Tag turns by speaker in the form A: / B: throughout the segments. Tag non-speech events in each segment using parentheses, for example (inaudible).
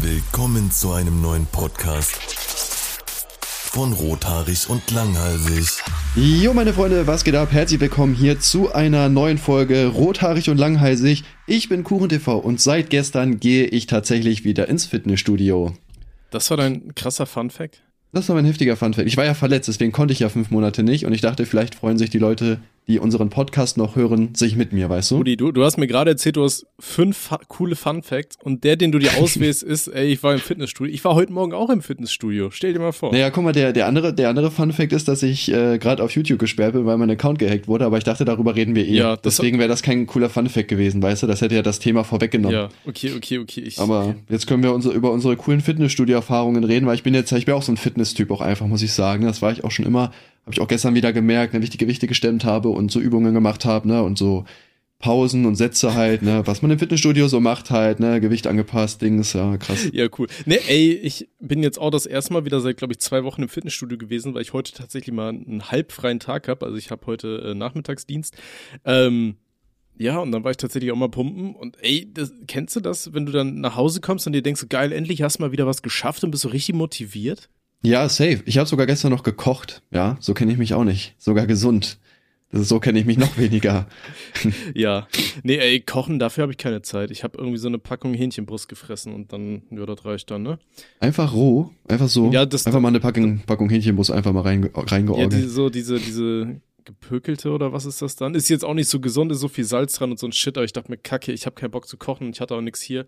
A: Willkommen zu einem neuen Podcast von Rothaarig und Langhalsig.
B: Jo, meine Freunde, was geht ab? Herzlich willkommen hier zu einer neuen Folge Rothaarig und Langhalsig. Ich bin KuchenTV und seit gestern gehe ich tatsächlich wieder ins Fitnessstudio.
C: Das war dein krasser Funfact?
B: Das war mein heftiger Funfact. Ich war ja verletzt, deswegen konnte ich ja fünf Monate nicht und ich dachte, vielleicht freuen sich die Leute, die unseren Podcast noch hören, sich mit mir, weißt du?
C: Rudi, du, du hast mir gerade erzählt, du hast fünf fa coole Fun Facts und der, den du dir (laughs) auswählst, ist, ey, ich war im Fitnessstudio. Ich war heute Morgen auch im Fitnessstudio. Stell dir mal vor.
B: Naja, guck mal, der, der andere, der andere Fun Fact ist, dass ich äh, gerade auf YouTube gesperrt bin, weil mein Account gehackt wurde, aber ich dachte, darüber reden wir eh.
C: Ja,
B: Deswegen wäre das kein cooler Fun Fact gewesen, weißt du? Das hätte ja das Thema vorweggenommen.
C: Ja, okay, okay, okay. Ich,
B: Aber jetzt können wir unsere, über unsere coolen Fitnessstudio-Erfahrungen reden, weil ich bin jetzt, ich bin auch so ein Fitness-Typ auch einfach, muss ich sagen. Das war ich auch schon immer, habe ich auch gestern wieder gemerkt, wenn ich die Gewichte gestemmt habe und so Übungen gemacht habe, ne, und so Pausen und Sätze halt, ne, was man im Fitnessstudio so macht halt, ne, Gewicht angepasst, Dings, ja, krass.
C: Ja, cool. Ne, ey, ich bin jetzt auch das erste Mal wieder seit, glaube ich, zwei Wochen im Fitnessstudio gewesen, weil ich heute tatsächlich mal einen halbfreien Tag habe. Also ich habe heute äh, Nachmittagsdienst. Ähm, ja, und dann war ich tatsächlich auch mal pumpen. Und ey, das, kennst du das, wenn du dann nach Hause kommst und dir denkst, geil, endlich hast du mal wieder was geschafft und bist so richtig motiviert?
B: Ja, safe. Ich habe sogar gestern noch gekocht, ja, so kenne ich mich auch nicht. Sogar gesund. Ist, so kenne ich mich noch (laughs) weniger.
C: Ja. Nee, ey, kochen, dafür habe ich keine Zeit. Ich habe irgendwie so eine Packung Hähnchenbrust gefressen und dann, ja, das reicht dann, ne?
B: Einfach roh, einfach so,
C: Ja, das-
B: einfach mal eine Packung, Packung Hähnchenbrust einfach mal rein,
C: Ja, diese, so, diese, diese gepökelte oder was ist das dann? Ist jetzt auch nicht so gesund, ist so viel Salz dran und so ein Shit, aber ich dachte mir, kacke, ich habe keinen Bock zu kochen und ich hatte auch nichts hier.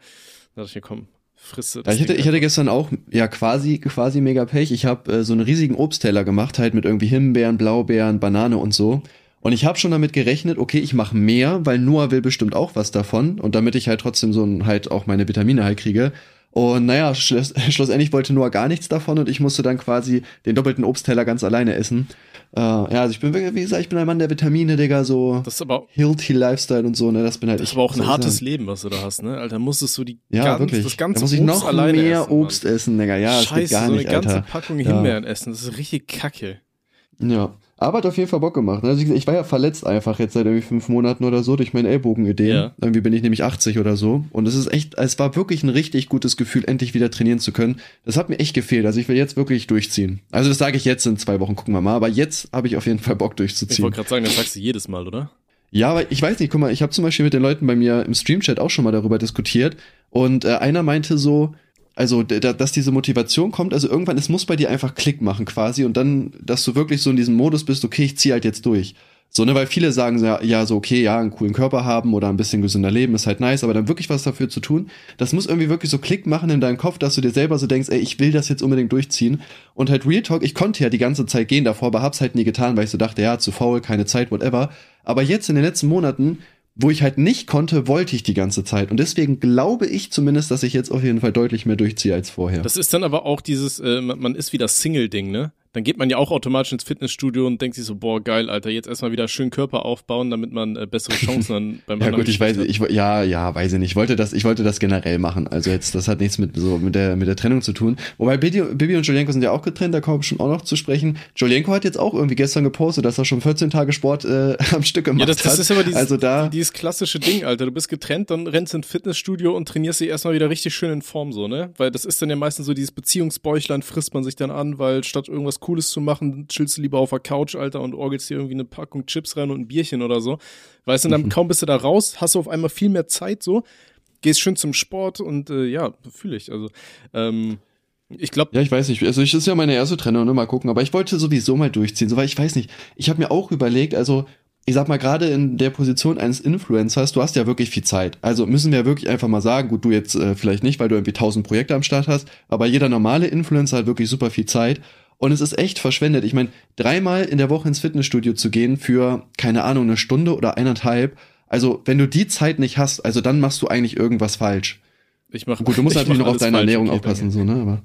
C: Da dachte ich mir, komm, frisse
B: Ja,
C: das
B: ich hatte, ich hatte gestern auch ja quasi quasi mega Pech. Ich habe äh, so einen riesigen Obstteller gemacht, halt mit irgendwie Himbeeren, Blaubeeren, Banane und so. Und ich habe schon damit gerechnet, okay, ich mache mehr, weil Noah will bestimmt auch was davon und damit ich halt trotzdem so ein, halt auch meine Vitamine halt kriege. Und naja, schluss, (laughs) schlussendlich wollte Noah gar nichts davon und ich musste dann quasi den doppelten Obstteller ganz alleine essen. Äh, ja, also ich bin wirklich, wie gesagt, ich bin ein Mann der Vitamine, Digga, so
C: Das ist aber,
B: healthy Lifestyle und so, ne, das bin halt
C: das
B: ich.
C: ist aber auch ein hartes
B: sagen?
C: Leben, was du da hast, ne? Alter, musstest du die
B: Ja,
C: ganz,
B: wirklich.
C: das ganze
B: da muss ich
C: Obst
B: noch mehr
C: essen,
B: Obst essen, Digga. Ja, das
C: Scheiße,
B: geht gar
C: so
B: nicht,
C: eine ganze
B: Alter.
C: Packung
B: Ja.
C: Himbeeren essen, das ist richtig kacke.
B: Ja. Aber hat auf jeden Fall Bock gemacht. ne? Also ich, ich war ja verletzt einfach jetzt seit irgendwie fünf Monaten oder so durch mein Ellbogenödem.
C: Ja.
B: Irgendwie bin ich nämlich 80 oder so. Und es ist echt, es war wirklich ein richtig gutes Gefühl, endlich wieder trainieren zu können. Das hat mir echt gefehlt. Also ich will jetzt wirklich durchziehen. Also das sage ich jetzt in zwei Wochen, gucken wir mal. Aber jetzt habe ich auf jeden Fall Bock
C: Ich
B: durchzuziehen.
C: wollte gerade sagen, das sagst du jedes Mal, oder?
B: Ja, aber ich weiß nicht, guck mal, ich habe zum Beispiel mit den Leuten bei mir im Streamchat auch schon mal darüber diskutiert. Und äh, einer meinte so, also, da- dass diese Motivation kommt, also irgendwann, es muss bei dir einfach Klick machen quasi und dann, dass du wirklich so in diesem Modus bist, okay, ich zieh halt jetzt durch. So, ne, weil viele sagen ja, ja, so, okay, ja, einen coolen Körper haben oder ein bisschen gesünder leben ist halt nice, aber dann wirklich was dafür zu tun, das muss irgendwie wirklich so Klick machen in deinem Kopf, dass du dir selber so denkst, ey, ich will das jetzt unbedingt durchziehen. Und halt Real Talk, ich konnte ja die ganze Zeit gehen davor, aber hab's halt nie getan, weil ich so dachte, ja, zu faul, keine Zeit, whatever. Aber jetzt in den letzten Monaten, wo ich halt nicht konnte, wollte ich die ganze Zeit. Und deswegen glaube ich zumindest, dass ich jetzt auf jeden Fall deutlich mehr durchziehe als vorher.
C: Das ist dann aber auch dieses, äh, man, ist wieder Single-Ding, ne? Dann geht man ja auch automatisch ins Fitnessstudio und denkt sich so, boah, geil, Alter, jetzt erstmal wieder schön Körper aufbauen, damit man äh, bessere (laughs) Chancen dann beim
B: Ja gut, ich weiß,
C: hat.
B: ich ja, ja, weiß ich nicht. Ich wollte das, ich wollte das generell machen. Also jetzt, das hat nichts mit so mit der mit der Trennung zu tun. Wobei Bibi, Bibi und Julienko sind ja auch getrennt. Da kommen wir schon auch noch zu sprechen. Julienko hat jetzt auch irgendwie gestern gepostet, dass er schon 14 Tage Sport äh, (laughs) am Stück gemacht
C: Ja, das, das
B: hat.
C: ist aber dieses,
B: also da,
C: dieses klassische Ding, Alter. Du bist getrennt, dann rennst ins Fitnessstudio und trainierst dich erstmal wieder richtig schön in Form, so, ne? Weil das ist dann ja meistens so dieses Beziehungsbäuchlein, frisst man sich dann an, weil statt irgendwas Cooles zu machen, chillst du lieber auf der Couch, Alter, und orgelst dir irgendwie eine Packung Chips rein und ein Bierchen oder so. Weißt du, dann kaum bist du da raus, hast du auf einmal viel mehr Zeit, so, gehst schön zum Sport und äh, ja, fühle ich. Also, ähm, ich glaube,
B: Ja, ich weiß nicht. Also ich ist ja meine erste Trennung, ne? Mal gucken. Aber ich wollte sowieso mal durchziehen, so weil ich weiß nicht. Ich habe mir auch überlegt, also ich sag mal gerade in der Position eines Influencers, du hast ja wirklich viel Zeit. Also müssen wir wirklich einfach mal sagen, gut, du jetzt äh, vielleicht nicht, weil du irgendwie tausend Projekte am Start hast, aber jeder normale Influencer hat wirklich super viel Zeit. Und es ist echt verschwendet. Ich meine, dreimal in der Woche ins Fitnessstudio zu gehen für, keine Ahnung, eine Stunde oder eineinhalb. Also, wenn du die Zeit nicht hast, also dann machst du eigentlich irgendwas falsch.
C: ich mache
B: Gut, du musst (laughs) natürlich noch auf deine Ernährung aufpassen, so, ne? Aber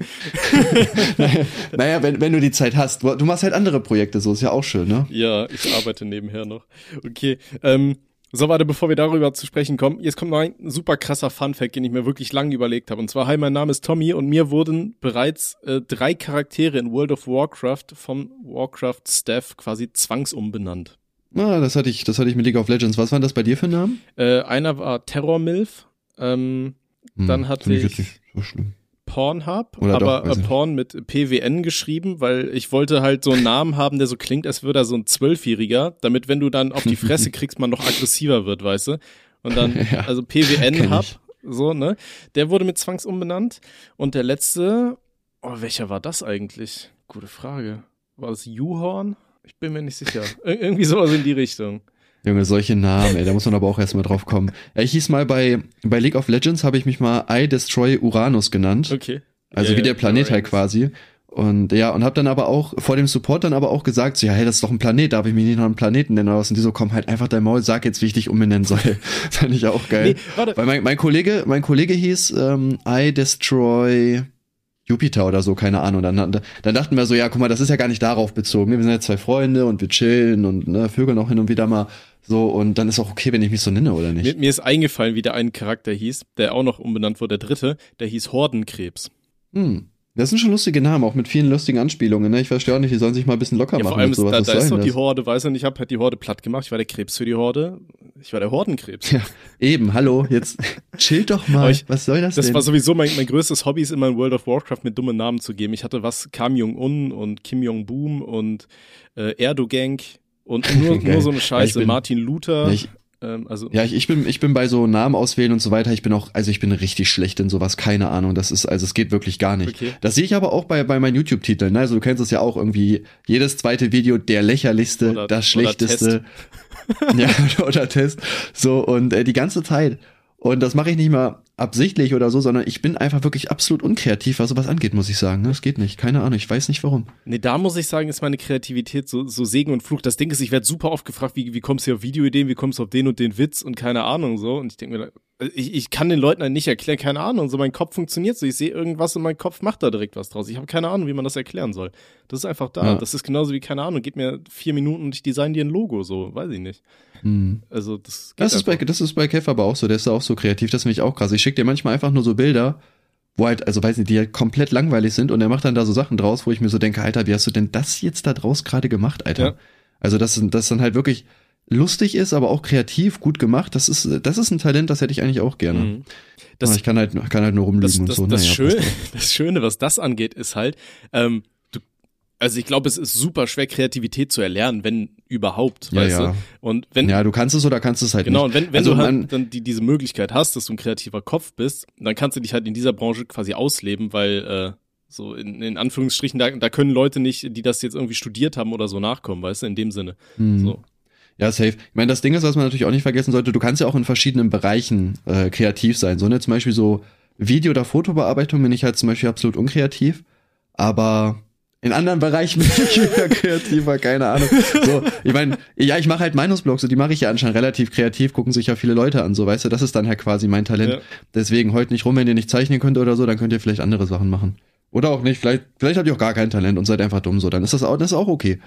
B: (laughs) naja, naja wenn, wenn du die Zeit hast. Du, du machst halt andere Projekte, so ist ja auch schön, ne?
C: Ja, ich arbeite nebenher noch. Okay, ähm, so warte, bevor wir darüber zu sprechen kommen, jetzt kommt noch ein super krasser Funfact, den ich mir wirklich lange überlegt habe. Und zwar, hi, mein Name ist Tommy und mir wurden bereits äh, drei Charaktere in World of Warcraft vom Warcraft-Staff quasi zwangsumbenannt.
B: Ah, das hatte ich, das hatte ich mit League of Legends. Was waren das bei dir für Namen?
C: Äh, einer war Terror Milf, ähm,
B: Hm,
C: Dann hatte ich-
B: nicht so schlimm.
C: Pornhub,
B: Oder doch,
C: aber
B: weiß
C: äh, Porn mit PWN geschrieben, weil ich wollte halt so einen Namen haben, der so klingt, als würde er so ein Zwölfjähriger, damit wenn du dann auf die Fresse (laughs) kriegst, man noch aggressiver wird, weißt du? Und dann, (laughs)
B: Ja,
C: also PWN
B: kenn
C: Hub,
B: ich.
C: so, ne? Der wurde mit Zwangs umbenannt. Und der letzte, oh, welcher war das eigentlich? Gute Frage. War das U-Horn? Ich bin mir nicht sicher. Ir irgendwie sowas in die Richtung.
B: Junge, solche Namen, ey, da muss man aber auch erstmal drauf kommen. Ja, ich hieß mal bei, bei League of Legends habe ich mich mal I Destroy Uranus genannt.
C: Okay.
B: Also
C: Ja,
B: wie der Planet halt quasi. Und ja, und hab dann aber auch vor dem Support dann aber auch gesagt, so, ja, hey, das ist doch ein Planet, darf ich mich nicht noch einen Planeten nennen oder was? Und die so, komm halt einfach dein Maul, sag jetzt, wie ich dich umbenennen soll. (laughs) Fand ich auch geil.
C: Nee, warte.
B: Weil mein, mein Kollege, mein Kollege hieß ähm, I Destroy Jupiter oder so, keine Ahnung. Dann, dann, dachten wir so, ja, guck mal, das ist ja gar nicht darauf bezogen. Wir sind ja zwei Freunde und wir chillen und ne, vögeln auch hin und wieder mal so. Und dann ist auch okay, wenn ich mich so nenne, oder
C: Mir,
B: nicht?
C: mir ist eingefallen, wie der eine Charakter hieß, der auch noch umbenannt wurde, der dritte, der hieß Hordenkrebs.
B: Hm. Das sind schon lustige Namen, auch mit vielen lustigen Anspielungen. Ne? Ich verstehe auch nicht, die sollen sich mal ein bisschen locker
C: Ja,
B: machen.
C: vor allem
B: sowas.
C: da, da ist noch die
B: das?
C: Horde, weißt du, und ich habe halt die Horde platt gemacht. Ich war der Krebs für die Horde. Ich war der Hordenkrebs.
B: Ja, eben, hallo, jetzt (laughs) chill doch mal.
C: Ich-
B: was soll das,
C: Das
B: denn?
C: war sowieso mein, mein größtes Hobby, ist immer in World of Warcraft mit dummen Namen zu geben. Ich hatte was Kam Jong-un und Kim Jong-boom und äh, Erdogan und nur, (laughs) nur so eine
B: ich
C: Scheiße.
B: bin-
C: Martin Luther.
B: Ich-
C: ähm, also
B: Ja, ich, ich bin ich bin bei so Namen auswählen und so weiter. Ich bin auch, also ich bin richtig schlecht in sowas, keine Ahnung. Das ist, also es geht wirklich gar nicht.
C: Okay.
B: Das sehe ich aber auch bei bei meinen YouTube-Titeln. Ne? Also du kennst es ja auch irgendwie. Jedes zweite Video der lächerlichste,
C: Oder-
B: das
C: oder
B: schlechteste. (laughs) ja, oder Test. So und äh, die ganze Zeit. Und das mache ich nicht mal absichtlich oder so, sondern ich bin einfach wirklich absolut unkreativ, was sowas angeht, muss ich sagen. Ne? Das geht nicht. Keine Ahnung. Ich weiß nicht warum.
C: Nee, da muss ich sagen, ist meine Kreativität so, so Segen und Fluch. Das Ding ist, ich werde super oft gefragt, wie, wie kommst du auf Videoideen, wie kommst du auf den und den Witz und keine Ahnung so. Und ich denke mir, ich, ich kann den Leuten halt nicht erklären, keine Ahnung. So mein Kopf funktioniert so. Ich sehe irgendwas und mein Kopf macht da direkt was draus. Ich habe keine Ahnung, wie man das erklären soll. Das ist einfach da.
B: Ja.
C: Das ist genauso wie, keine Ahnung, gib mir vier Minuten und ich design dir ein Logo, so, weiß ich nicht.
B: Hm.
C: Also das
B: Das ist, bei, das ist bei Kev aber auch so, der ist da auch so kreativ, das finde ich auch krass. Ich schicke dir manchmal einfach nur so Bilder, wo halt, also weiß nicht, die halt komplett langweilig sind und er macht dann da so Sachen draus, wo ich mir so denke, Alter, wie hast du denn das jetzt da draus gerade gemacht, Alter?
C: Ja.
B: Also, dass das dann halt wirklich lustig ist, aber auch kreativ, gut gemacht, das ist, das ist ein Talent, das hätte ich eigentlich auch gerne.
C: Mhm.
B: aber
C: Das,
B: ich kann halt, kann halt nur rumlügen
C: das,
B: und
C: das,
B: so.
C: das,
B: naja,
C: Schöne, (laughs) das Schöne, was das angeht, ist halt, ähm, du, also ich glaube, es ist super schwer, Kreativität zu erlernen, wenn überhaupt,
B: Ja,
C: weißt
B: ja.
C: du? Und wenn,
B: Ja, du kannst es oder kannst es halt
C: genau,
B: nicht.
C: und wenn, wenn
B: Also
C: du halt dann die, diese Möglichkeit hast, dass du ein kreativer Kopf bist, dann kannst du dich halt in dieser Branche quasi ausleben, weil, äh, so in, in Anführungsstrichen, da, da können Leute nicht, die das jetzt irgendwie studiert haben oder so nachkommen, weißt du, in dem Sinne.
B: Hm.
C: So.
B: Ja, safe. Ich meine, das Ding ist, was man natürlich auch nicht vergessen sollte, du kannst ja auch in verschiedenen Bereichen äh, kreativ sein. So, ne, zum Beispiel so Video- oder Fotobearbeitung bin ich halt zum Beispiel absolut unkreativ, aber in anderen Bereichen bin ich (laughs) wieder kreativer, keine Ahnung. So, ich meine, ja, ich mache halt Meinungsblogs und die mache ich ja anscheinend relativ kreativ, gucken sich ja viele Leute an, so, weißt du, das ist dann halt quasi mein Talent.
C: Ja.
B: Deswegen heute nicht rum, wenn ihr nicht zeichnen könnt oder so, dann könnt ihr vielleicht andere Sachen machen. Oder auch nicht, vielleicht, vielleicht habt ihr auch gar kein Talent und seid einfach dumm, so, dann ist das auch, das ist auch okay.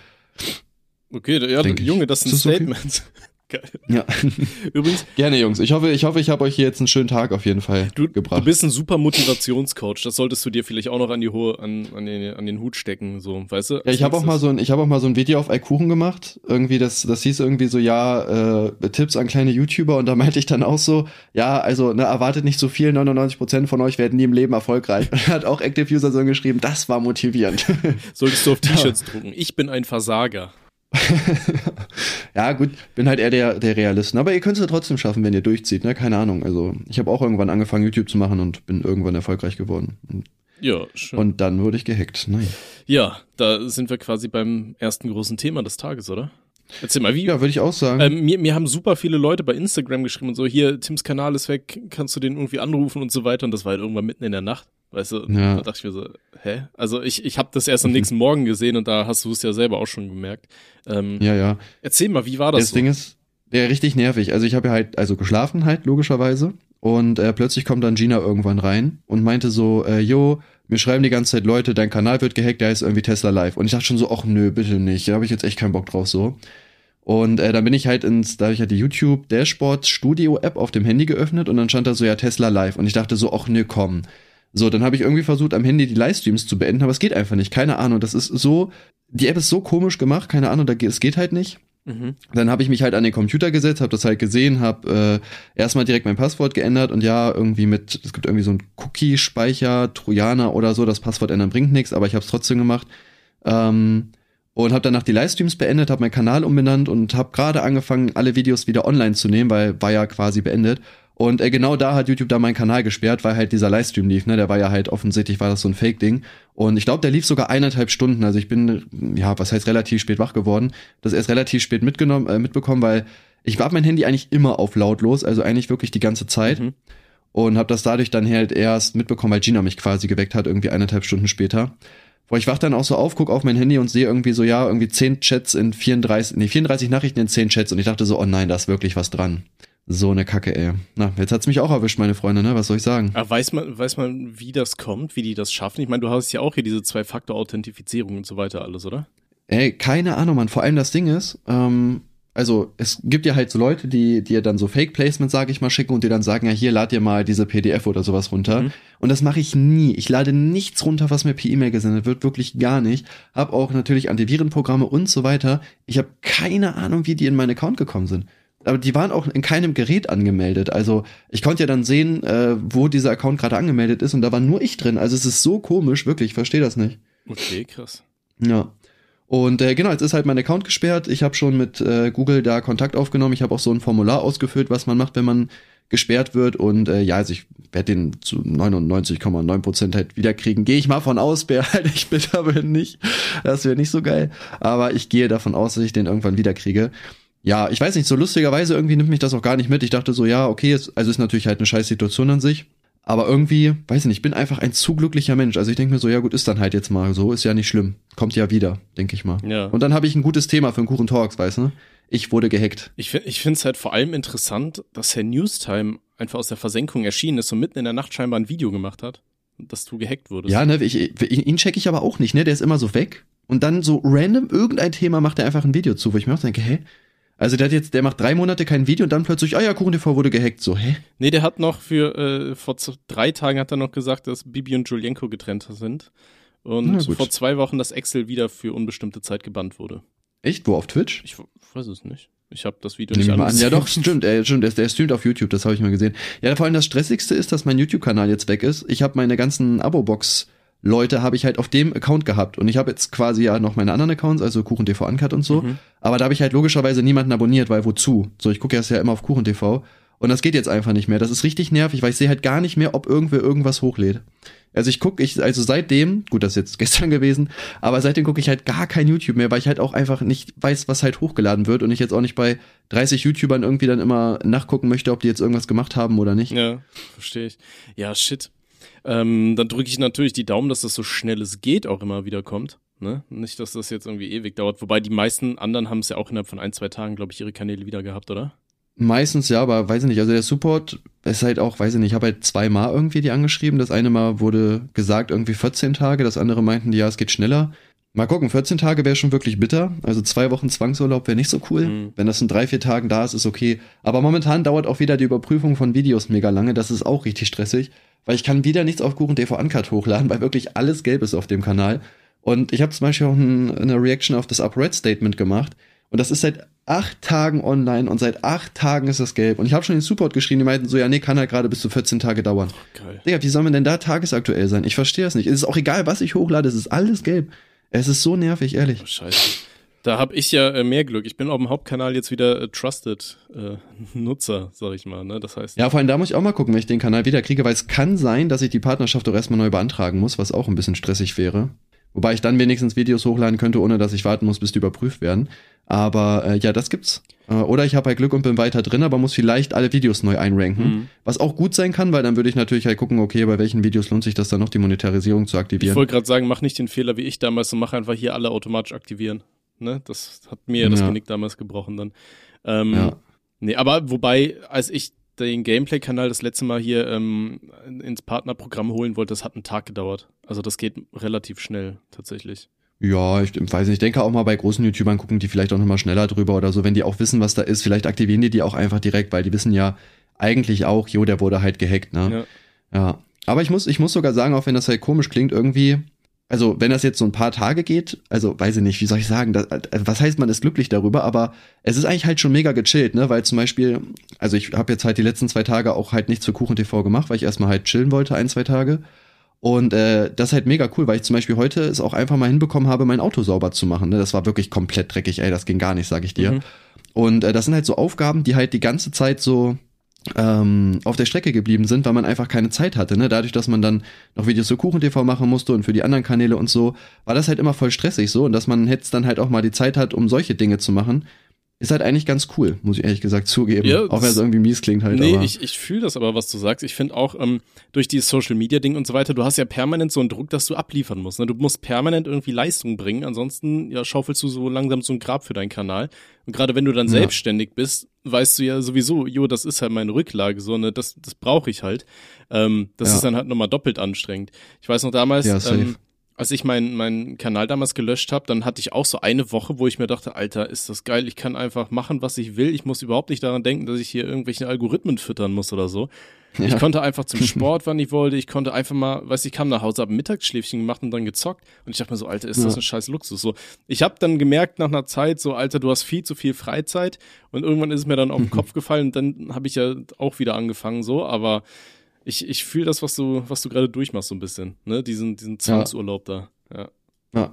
C: Okay, ja. Junge, das sind
B: das okay?
C: Statements. (laughs) Geil.
B: Ja. (laughs)
C: Übrigens,
B: Gerne, Jungs. Ich hoffe, ich hoffe, ich habe euch hier jetzt einen schönen Tag auf jeden Fall
C: Du,
B: gebracht.
C: du bist ein super Motivationscoach. Das solltest du dir vielleicht auch noch an die hohe, an, an, den, an den Hut stecken, so, weißt du?
B: ja, ich habe auch mal so ein, ich habe auch mal so ein Video auf Eikuchen gemacht. Irgendwie, das, das hieß irgendwie so, ja, äh, Tipps an kleine YouTuber und da meinte ich dann auch so, ja, also, ne, erwartet nicht so viel, 99% von euch werden nie im Leben erfolgreich. (laughs) Und hat auch Active User so geschrieben, das war motivierend.
C: Solltest du auf T-Shirts drucken. Ich bin ein Versager. (laughs)
B: ja, gut, bin halt eher der, der Realist. Aber ihr könnt es ja trotzdem schaffen, wenn ihr durchzieht, ne? Keine Ahnung. Also, ich habe auch irgendwann angefangen, YouTube zu machen und bin irgendwann erfolgreich geworden. Und,
C: Ja, schön.
B: und dann wurde ich gehackt. Nein.
C: ja, da sind wir quasi beim ersten großen Thema des Tages, oder? Erzähl mal, wie?
B: Ja, würde ich auch sagen.
C: Ähm, mir, mir haben super viele Leute bei Instagram geschrieben und so, hier, Tims Kanal ist weg, kannst du den irgendwie anrufen und so weiter. Und das war halt irgendwann mitten in der Nacht. Weißt du,
B: Ja.
C: da dachte ich mir so, hä? Also ich, ich habe das erst am nächsten Morgen gesehen und da hast du es ja selber auch schon gemerkt. Ähm,
B: ja, ja.
C: Erzähl mal, wie war das?
B: Das
C: so?
B: Ding ist, ja, richtig nervig. Also ich habe ja halt, also geschlafen halt, logischerweise. Und äh, plötzlich kommt dann Gina irgendwann rein und meinte so, äh, yo, mir schreiben die ganze Zeit Leute, dein Kanal wird gehackt, der heißt irgendwie Tesla Live. Und ich dachte schon so, ach nö, bitte nicht, da habe ich jetzt echt keinen Bock drauf so. Und äh, dann bin ich halt ins, da habe ich halt die YouTube Dashboard Studio App auf dem Handy geöffnet und dann stand da so, ja, Tesla Live. Und ich dachte so, ach nö, komm. So, dann habe ich irgendwie versucht, am Handy die Livestreams zu beenden, aber es geht einfach nicht. Keine Ahnung. Das ist so, die App ist so komisch gemacht, keine Ahnung, da, es geht halt nicht. Mhm. Dann habe ich mich halt an den Computer gesetzt, habe das halt gesehen, habe äh, erstmal direkt mein Passwort geändert und ja, irgendwie mit, es gibt irgendwie so einen Cookie-Speicher, Trojaner oder so, das Passwort ändern bringt nichts, aber ich habe es trotzdem gemacht. Ähm, und habe danach die Livestreams beendet, habe meinen Kanal umbenannt und habe gerade angefangen, alle Videos wieder online zu nehmen, weil war ja quasi beendet. Und äh, genau da hat YouTube da meinen Kanal gesperrt, weil halt dieser Livestream lief, ne? Der war ja halt offensichtlich war das so ein Fake-Ding. Und ich glaube, der lief sogar eineinhalb Stunden. Also ich bin, ja, was heißt relativ spät wach geworden. Das erst relativ spät mitgenommen, äh, mitbekommen, weil ich war mein Handy eigentlich immer auf lautlos, also eigentlich wirklich die ganze Zeit. Mhm. Und habe das dadurch dann halt erst mitbekommen, weil Gina mich quasi geweckt hat, irgendwie eineinhalb Stunden später. Boah, ich wach dann auch so auf, guck auf mein Handy und sehe irgendwie so, ja, irgendwie 10 Chats in 34, nee, 34 Nachrichten in 10 Chats und ich dachte so, oh nein, da ist wirklich was dran. So eine Kacke, ey. Na, jetzt hat's mich auch erwischt, meine Freunde, ne? Was soll ich sagen?
C: Aber weiß man, weiß man, wie das kommt, wie die das schaffen? Ich meine, du hast ja auch hier diese Zwei-Faktor-Authentifizierung und so weiter alles, oder?
B: Ey, keine Ahnung, man. Vor allem das Ding ist, ähm, also es gibt ja halt so Leute, die dir dann so Fake-Placements, sage ich mal, schicken und dir dann sagen, ja, hier lad dir mal diese PDF oder sowas runter. Mhm. Und das mache ich nie. Ich lade nichts runter, was mir per E-Mail gesendet wird, wirklich gar nicht. Hab auch natürlich Antivirenprogramme und so weiter. Ich habe keine Ahnung, wie die in meinen Account gekommen sind. Aber die waren auch in keinem Gerät angemeldet. Also ich konnte ja dann sehen, äh, wo dieser Account gerade angemeldet ist und da war nur ich drin. Also es ist so komisch, wirklich, ich verstehe das nicht.
C: Okay, krass.
B: Ja. Und äh, genau, jetzt ist halt mein Account gesperrt. Ich habe schon mit äh, Google da Kontakt aufgenommen. Ich habe auch so ein Formular ausgefüllt, was man macht, wenn man gesperrt wird. Und äh, ja, also ich werde den zu 99,9 Prozent halt wiederkriegen. Gehe ich mal von aus, wer halt ich bitter bin nicht. Das wäre nicht so geil. Aber ich gehe davon aus, dass ich den irgendwann wiederkriege. Ja, ich weiß nicht, so lustigerweise irgendwie nimmt mich das auch gar nicht mit. Ich dachte so, ja, okay, es, also ist natürlich halt eine scheiß Situation an sich. Aber irgendwie, weiß ich nicht, ich bin einfach ein zu glücklicher Mensch. Also ich denke mir so, ja gut, ist dann halt jetzt mal so, ist ja nicht schlimm. Kommt ja wieder, denke ich mal. Ja. Und dann habe ich ein gutes Thema für einen Kuchen Talks, weißt du? Ich wurde gehackt.
C: Ich, finde ich finde es halt vor allem interessant, dass Herr Newstime einfach aus der Versenkung erschienen ist und mitten in der Nacht scheinbar ein Video gemacht hat, dass du gehackt wurdest.
B: Ja, ne, ich, ihn check ich aber auch nicht, ne? Der ist immer so weg. Und dann so random irgendein Thema macht er einfach ein Video zu, wo ich mir auch denke, hä? Also der hat jetzt, der macht drei Monate kein Video und dann plötzlich, ah ja, Kuchen TV wurde gehackt. So, hä?
C: Nee, der hat noch für, äh, vor drei Tagen hat er noch gesagt, dass Bibi und Julienko getrennt sind. Und vor zwei Wochen, dass Excel wieder für unbestimmte Zeit gebannt wurde.
B: Echt? Wo, auf Twitch?
C: Ich weiß es nicht. Ich habe das Video nicht
B: an. Ja doch, stimmt, er, stimmt, der, der streamt auf YouTube, das habe ich mal gesehen. Ja, vor allem das Stressigste ist, dass mein YouTube-Kanal jetzt weg ist. Ich habe meine ganzen Abo-Box Leute habe ich halt auf dem Account gehabt. Und ich habe jetzt quasi ja noch meine anderen Accounts, also KuchenTV Uncut und so. Mhm. Aber da habe ich halt logischerweise niemanden abonniert, weil wozu? So, ich gucke erst ja immer auf KuchenTV. Und das geht jetzt einfach nicht mehr. Das ist richtig nervig, weil ich sehe halt gar nicht mehr, ob irgendwer irgendwas hochlädt. Also ich gucke, ich, also seitdem, gut, das ist jetzt (laughs) gestern gewesen, aber seitdem gucke ich halt gar kein YouTube mehr, weil ich halt auch einfach nicht weiß, was halt hochgeladen wird und ich jetzt auch nicht bei 30 YouTubern irgendwie dann immer nachgucken möchte, ob die jetzt irgendwas gemacht haben oder nicht.
C: Ja, verstehe ich. Ja, shit. Ähm, dann drücke ich natürlich die Daumen, dass das so schnell es geht auch immer wieder kommt. Ne? Nicht, dass das jetzt irgendwie ewig dauert. Wobei die meisten anderen haben es ja auch innerhalb von ein, zwei Tagen, glaube ich, ihre Kanäle wieder gehabt, oder?
B: Meistens ja, aber weiß ich nicht. Also der Support ist halt auch, weiß ich nicht, ich habe halt zweimal irgendwie die angeschrieben. Das eine Mal wurde gesagt, irgendwie 14 Tage, das andere meinten die, ja, es geht schneller. Mal gucken, 14 Tage wäre schon wirklich bitter. Also zwei Wochen Zwangsurlaub wäre nicht so cool. Mhm. Wenn das in drei, vier Tagen da ist, ist okay. Aber momentan dauert auch wieder die Überprüfung von Videos mega lange. Das ist auch richtig stressig weil ich kann wieder nichts auf Kuchen TV Uncut hochladen, weil wirklich alles gelb ist auf dem Kanal. Und ich habe zum Beispiel auch ein, eine Reaction auf das Upred Statement gemacht. Und das ist seit acht Tagen online und seit acht Tagen ist das gelb. Und ich habe schon den Support geschrieben, die meinten so, ja, nee, kann halt gerade bis zu 14 Tage dauern. Oh, geil. Digga, wie soll man denn da tagesaktuell sein? Ich verstehe das nicht. Es ist auch egal, was ich hochlade, es ist alles gelb. Es ist so nervig, ehrlich.
C: Oh, scheiße. Da habe ich ja äh, mehr Glück. Ich bin auf dem Hauptkanal jetzt wieder äh, Trusted äh, Nutzer, sag ich mal. Ne? Das heißt.
B: Ja, vor allem da muss ich auch mal gucken, wenn ich den Kanal wieder kriege, weil es kann sein, dass ich die Partnerschaft doch erstmal neu beantragen muss, was auch ein bisschen stressig wäre. Wobei ich dann wenigstens Videos hochladen könnte, ohne dass ich warten muss, bis die überprüft werden. Aber äh, ja, das gibt's. Äh, oder ich habe halt Glück und bin weiter drin, aber muss vielleicht alle Videos neu einranken. Mhm. Was auch gut sein kann, weil dann würde ich natürlich halt gucken, okay, bei welchen Videos lohnt sich das dann noch, die Monetarisierung zu aktivieren.
C: Ich wollte gerade sagen, mach nicht den Fehler wie ich damals und mach einfach hier alle automatisch aktivieren. Ne? Das hat mir ja. das Genick damals gebrochen dann. Ähm, ja. Nee, aber wobei, als ich den Gameplay-Kanal das letzte Mal hier ähm, ins Partnerprogramm holen wollte, das hat einen Tag gedauert. Also das geht relativ schnell tatsächlich.
B: Ja, ich weiß nicht. Ich denke auch mal bei großen YouTubern gucken die vielleicht auch nochmal schneller drüber oder so, wenn die auch wissen, was da ist. Vielleicht aktivieren die die auch einfach direkt, weil die wissen ja eigentlich auch, jo, der wurde halt gehackt, ne? Ja. ja. Aber ich muss, ich muss sogar sagen, auch wenn das halt komisch klingt, irgendwie, also wenn das jetzt so ein paar Tage geht, also weiß ich nicht, wie soll ich sagen, das, was heißt man ist glücklich darüber, aber es ist eigentlich halt schon mega gechillt, ne, weil zum Beispiel, also ich habe jetzt halt die letzten zwei Tage auch halt nichts für Kuchen TV gemacht, weil ich erstmal halt chillen wollte, ein, zwei Tage. Und äh, das ist halt mega cool, weil ich zum Beispiel heute es auch einfach mal hinbekommen habe, mein Auto sauber zu machen. Ne? Das war wirklich komplett dreckig, ey, das ging gar nicht, sag ich dir. Mhm. Und äh, das sind halt so Aufgaben, die halt die ganze Zeit so ähm, auf der Strecke geblieben sind, weil man einfach keine Zeit hatte. Ne? Dadurch, dass man dann noch Videos für KuchenTV machen musste und für die anderen Kanäle und so, war das halt immer voll stressig so und dass man jetzt dann halt auch mal die Zeit hat, um solche Dinge zu machen, ist halt eigentlich ganz cool, muss ich ehrlich gesagt zugeben. Ja, auch wenn es irgendwie mies klingt halt.
C: Nee, aber. ich, ich fühle das aber, was du sagst. Ich finde auch ähm, durch dieses Social Media Ding und so weiter, du hast ja permanent so einen Druck, dass du abliefern musst. Ne? Du musst permanent irgendwie Leistung bringen, ansonsten ja, schaufelst du so langsam so ein Grab für deinen Kanal. Und gerade wenn du dann ja. selbstständig bist, weißt du ja sowieso, jo, das ist halt meine Rücklage, so, ne, das, das brauche ich halt. Ähm, das ja. ist dann halt nochmal doppelt anstrengend. Ich weiß noch damals, ähm, als ich meinen meinen Kanal damals gelöscht habe, dann hatte ich auch so eine Woche, wo ich mir dachte, Alter, ist das geil, ich kann einfach machen, was ich will. Ich muss überhaupt nicht daran denken, dass ich hier irgendwelche Algorithmen füttern muss oder so. Ja. Ich konnte einfach zum (laughs) Sport, wann ich wollte. Ich konnte einfach mal, weiß ich kam nach Hause, habe ein Mittagsschläfchen gemacht und dann gezockt. Und ich dachte mir so, Alter, ist das ein scheiß Luxus. So, ich habe dann gemerkt nach einer Zeit, so, Alter, du hast viel zu viel Freizeit. Und irgendwann ist es mir dann auf den (laughs) Kopf gefallen. Und dann habe ich ja auch wieder angefangen, so. Aber ich, ich fühle das, was du, was du gerade durchmachst, so ein bisschen, ne? Diesen, diesen Zwangsurlaub da. Ja.
B: Ja.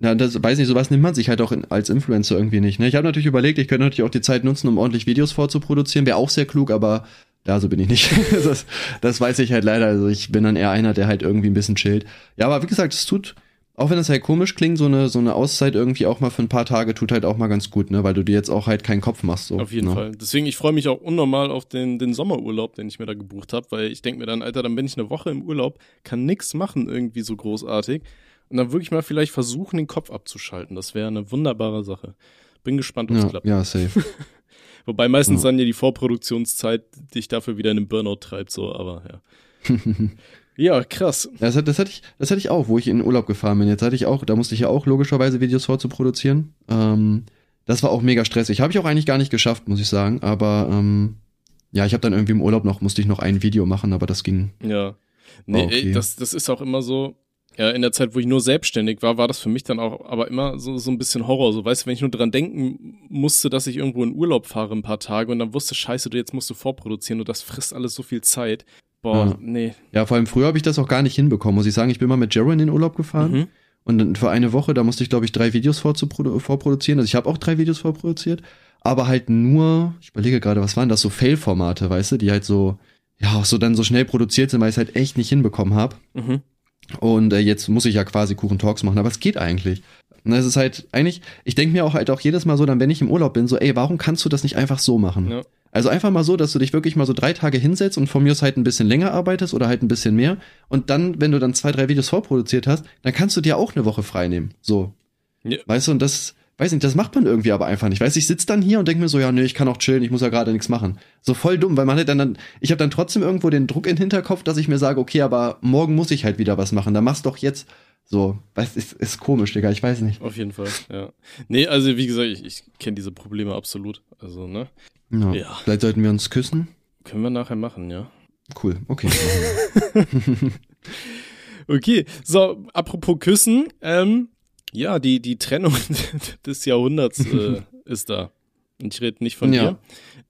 B: Ja, das weiß nicht, sowas nimmt man sich halt auch in, als Influencer irgendwie nicht. Ne? Ich habe natürlich überlegt, ich könnte natürlich auch die Zeit nutzen, um ordentlich Videos vorzuproduzieren. Wäre auch sehr klug, aber ja, so bin ich nicht. (laughs) das, das weiß ich halt leider. Also ich bin dann eher einer, der halt irgendwie ein bisschen chillt. Ja, aber wie gesagt, es tut, auch wenn es halt komisch klingt, so eine, so eine Auszeit irgendwie auch mal für ein paar Tage tut halt auch mal ganz gut, ne, weil du dir jetzt auch halt keinen Kopf machst. So,
C: auf jeden
B: ne?
C: Fall. Deswegen, ich freue mich auch unnormal auf den, den Sommerurlaub, den ich mir da gebucht habe, weil ich denke mir dann, Alter, dann bin ich eine Woche im Urlaub, kann nix machen irgendwie so großartig und dann wirklich mal vielleicht versuchen, den Kopf abzuschalten. Das wäre eine wunderbare Sache. Bin gespannt, ob es
B: ja,
C: klappt.
B: Ja, safe. (laughs)
C: Wobei meistens ja. dann ja die Vorproduktionszeit dich dafür wieder in den Burnout treibt, so, aber ja. (laughs) Ja, krass.
B: Das, das, hatte ich, das hatte ich auch, wo ich in den Urlaub gefahren bin. Jetzt hatte ich auch, da musste ich ja auch logischerweise Videos vorzuproduzieren. Ähm, das war auch mega stressig. Habe ich auch eigentlich gar nicht geschafft, muss ich sagen. Aber ähm, ja, ich habe dann irgendwie im Urlaub noch, musste ich noch ein Video machen, aber das ging.
C: Ja. Nee, okay. ey, das, das ist auch immer so, ja, in der Zeit, wo ich nur selbstständig war, war das für mich dann auch aber immer so, so ein bisschen Horror. So, weißt du, wenn ich nur dran denken musste, dass ich irgendwo in Urlaub fahre ein paar Tage und dann wusste, scheiße, du jetzt musst du vorproduzieren und das frisst alles so viel Zeit. Boah, ja. nee.
B: Ja, vor allem früher habe ich das auch gar nicht hinbekommen, muss ich sagen. Ich bin mal mit Jaron in den Urlaub gefahren. Mhm. Und für eine Woche, da musste ich, glaube ich, drei Videos vorproduzieren. Also ich habe auch drei Videos vorproduziert, aber halt nur, ich überlege gerade, was waren das, so Fail-Formate, weißt du, die halt so, ja, auch so dann so schnell produziert sind, weil ich es halt echt nicht hinbekommen habe. Mhm. Und äh, jetzt muss ich ja quasi Kuchen Talks machen, aber es geht eigentlich. Und es ist halt eigentlich, ich denke mir auch halt auch jedes Mal so, dann wenn ich im Urlaub bin, so, ey, warum kannst du das nicht einfach so machen? Ja. Also einfach mal so, dass du dich wirklich mal so drei Tage hinsetzt und von mir aus halt ein bisschen länger arbeitest oder halt ein bisschen mehr. Und dann, wenn du dann zwei, drei Videos vorproduziert hast, dann kannst du dir auch eine Woche frei nehmen. So. Ja. Weißt du, und das, weiß nicht, das macht man irgendwie aber einfach nicht. Weißt du, ich sitze dann hier und denke mir so, ja, nee, ich kann auch chillen, ich muss ja gerade nichts machen. So voll dumm, weil man halt dann, dann ich habe dann trotzdem irgendwo den Druck in den Hinterkopf, dass ich mir sage, okay, aber morgen muss ich halt wieder was machen. Dann mach's doch jetzt. So, weißt ist, ist komisch, Digga, ich weiß nicht.
C: Auf jeden Fall, ja. Nee, also wie gesagt, ich, ich kenne diese Probleme absolut. Also, ne?
B: Ja. ja. Vielleicht sollten wir uns küssen.
C: Können wir nachher machen, ja.
B: Cool, okay. (laughs)
C: okay, so, apropos Küssen, ähm, ja, die, die Trennung (laughs) des Jahrhunderts äh, (laughs) ist da. Und ich rede nicht von
B: ja.
C: dir.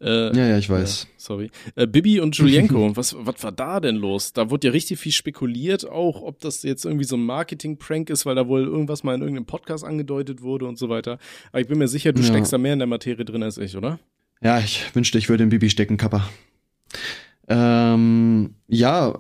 B: Äh, ja, ja, ich weiß.
C: Äh, sorry. Äh, Bibi und Julienko, was, was war da denn los? Da wurde ja richtig viel spekuliert, auch ob das jetzt irgendwie so ein Marketing-Prank ist, weil da wohl irgendwas mal in irgendeinem Podcast angedeutet wurde und so weiter. Aber ich bin mir sicher, du ja. steckst da mehr in der Materie drin als ich, oder?
B: Ja, ich wünschte, ich würde in Bibi stecken, Kappa. Ähm, ja,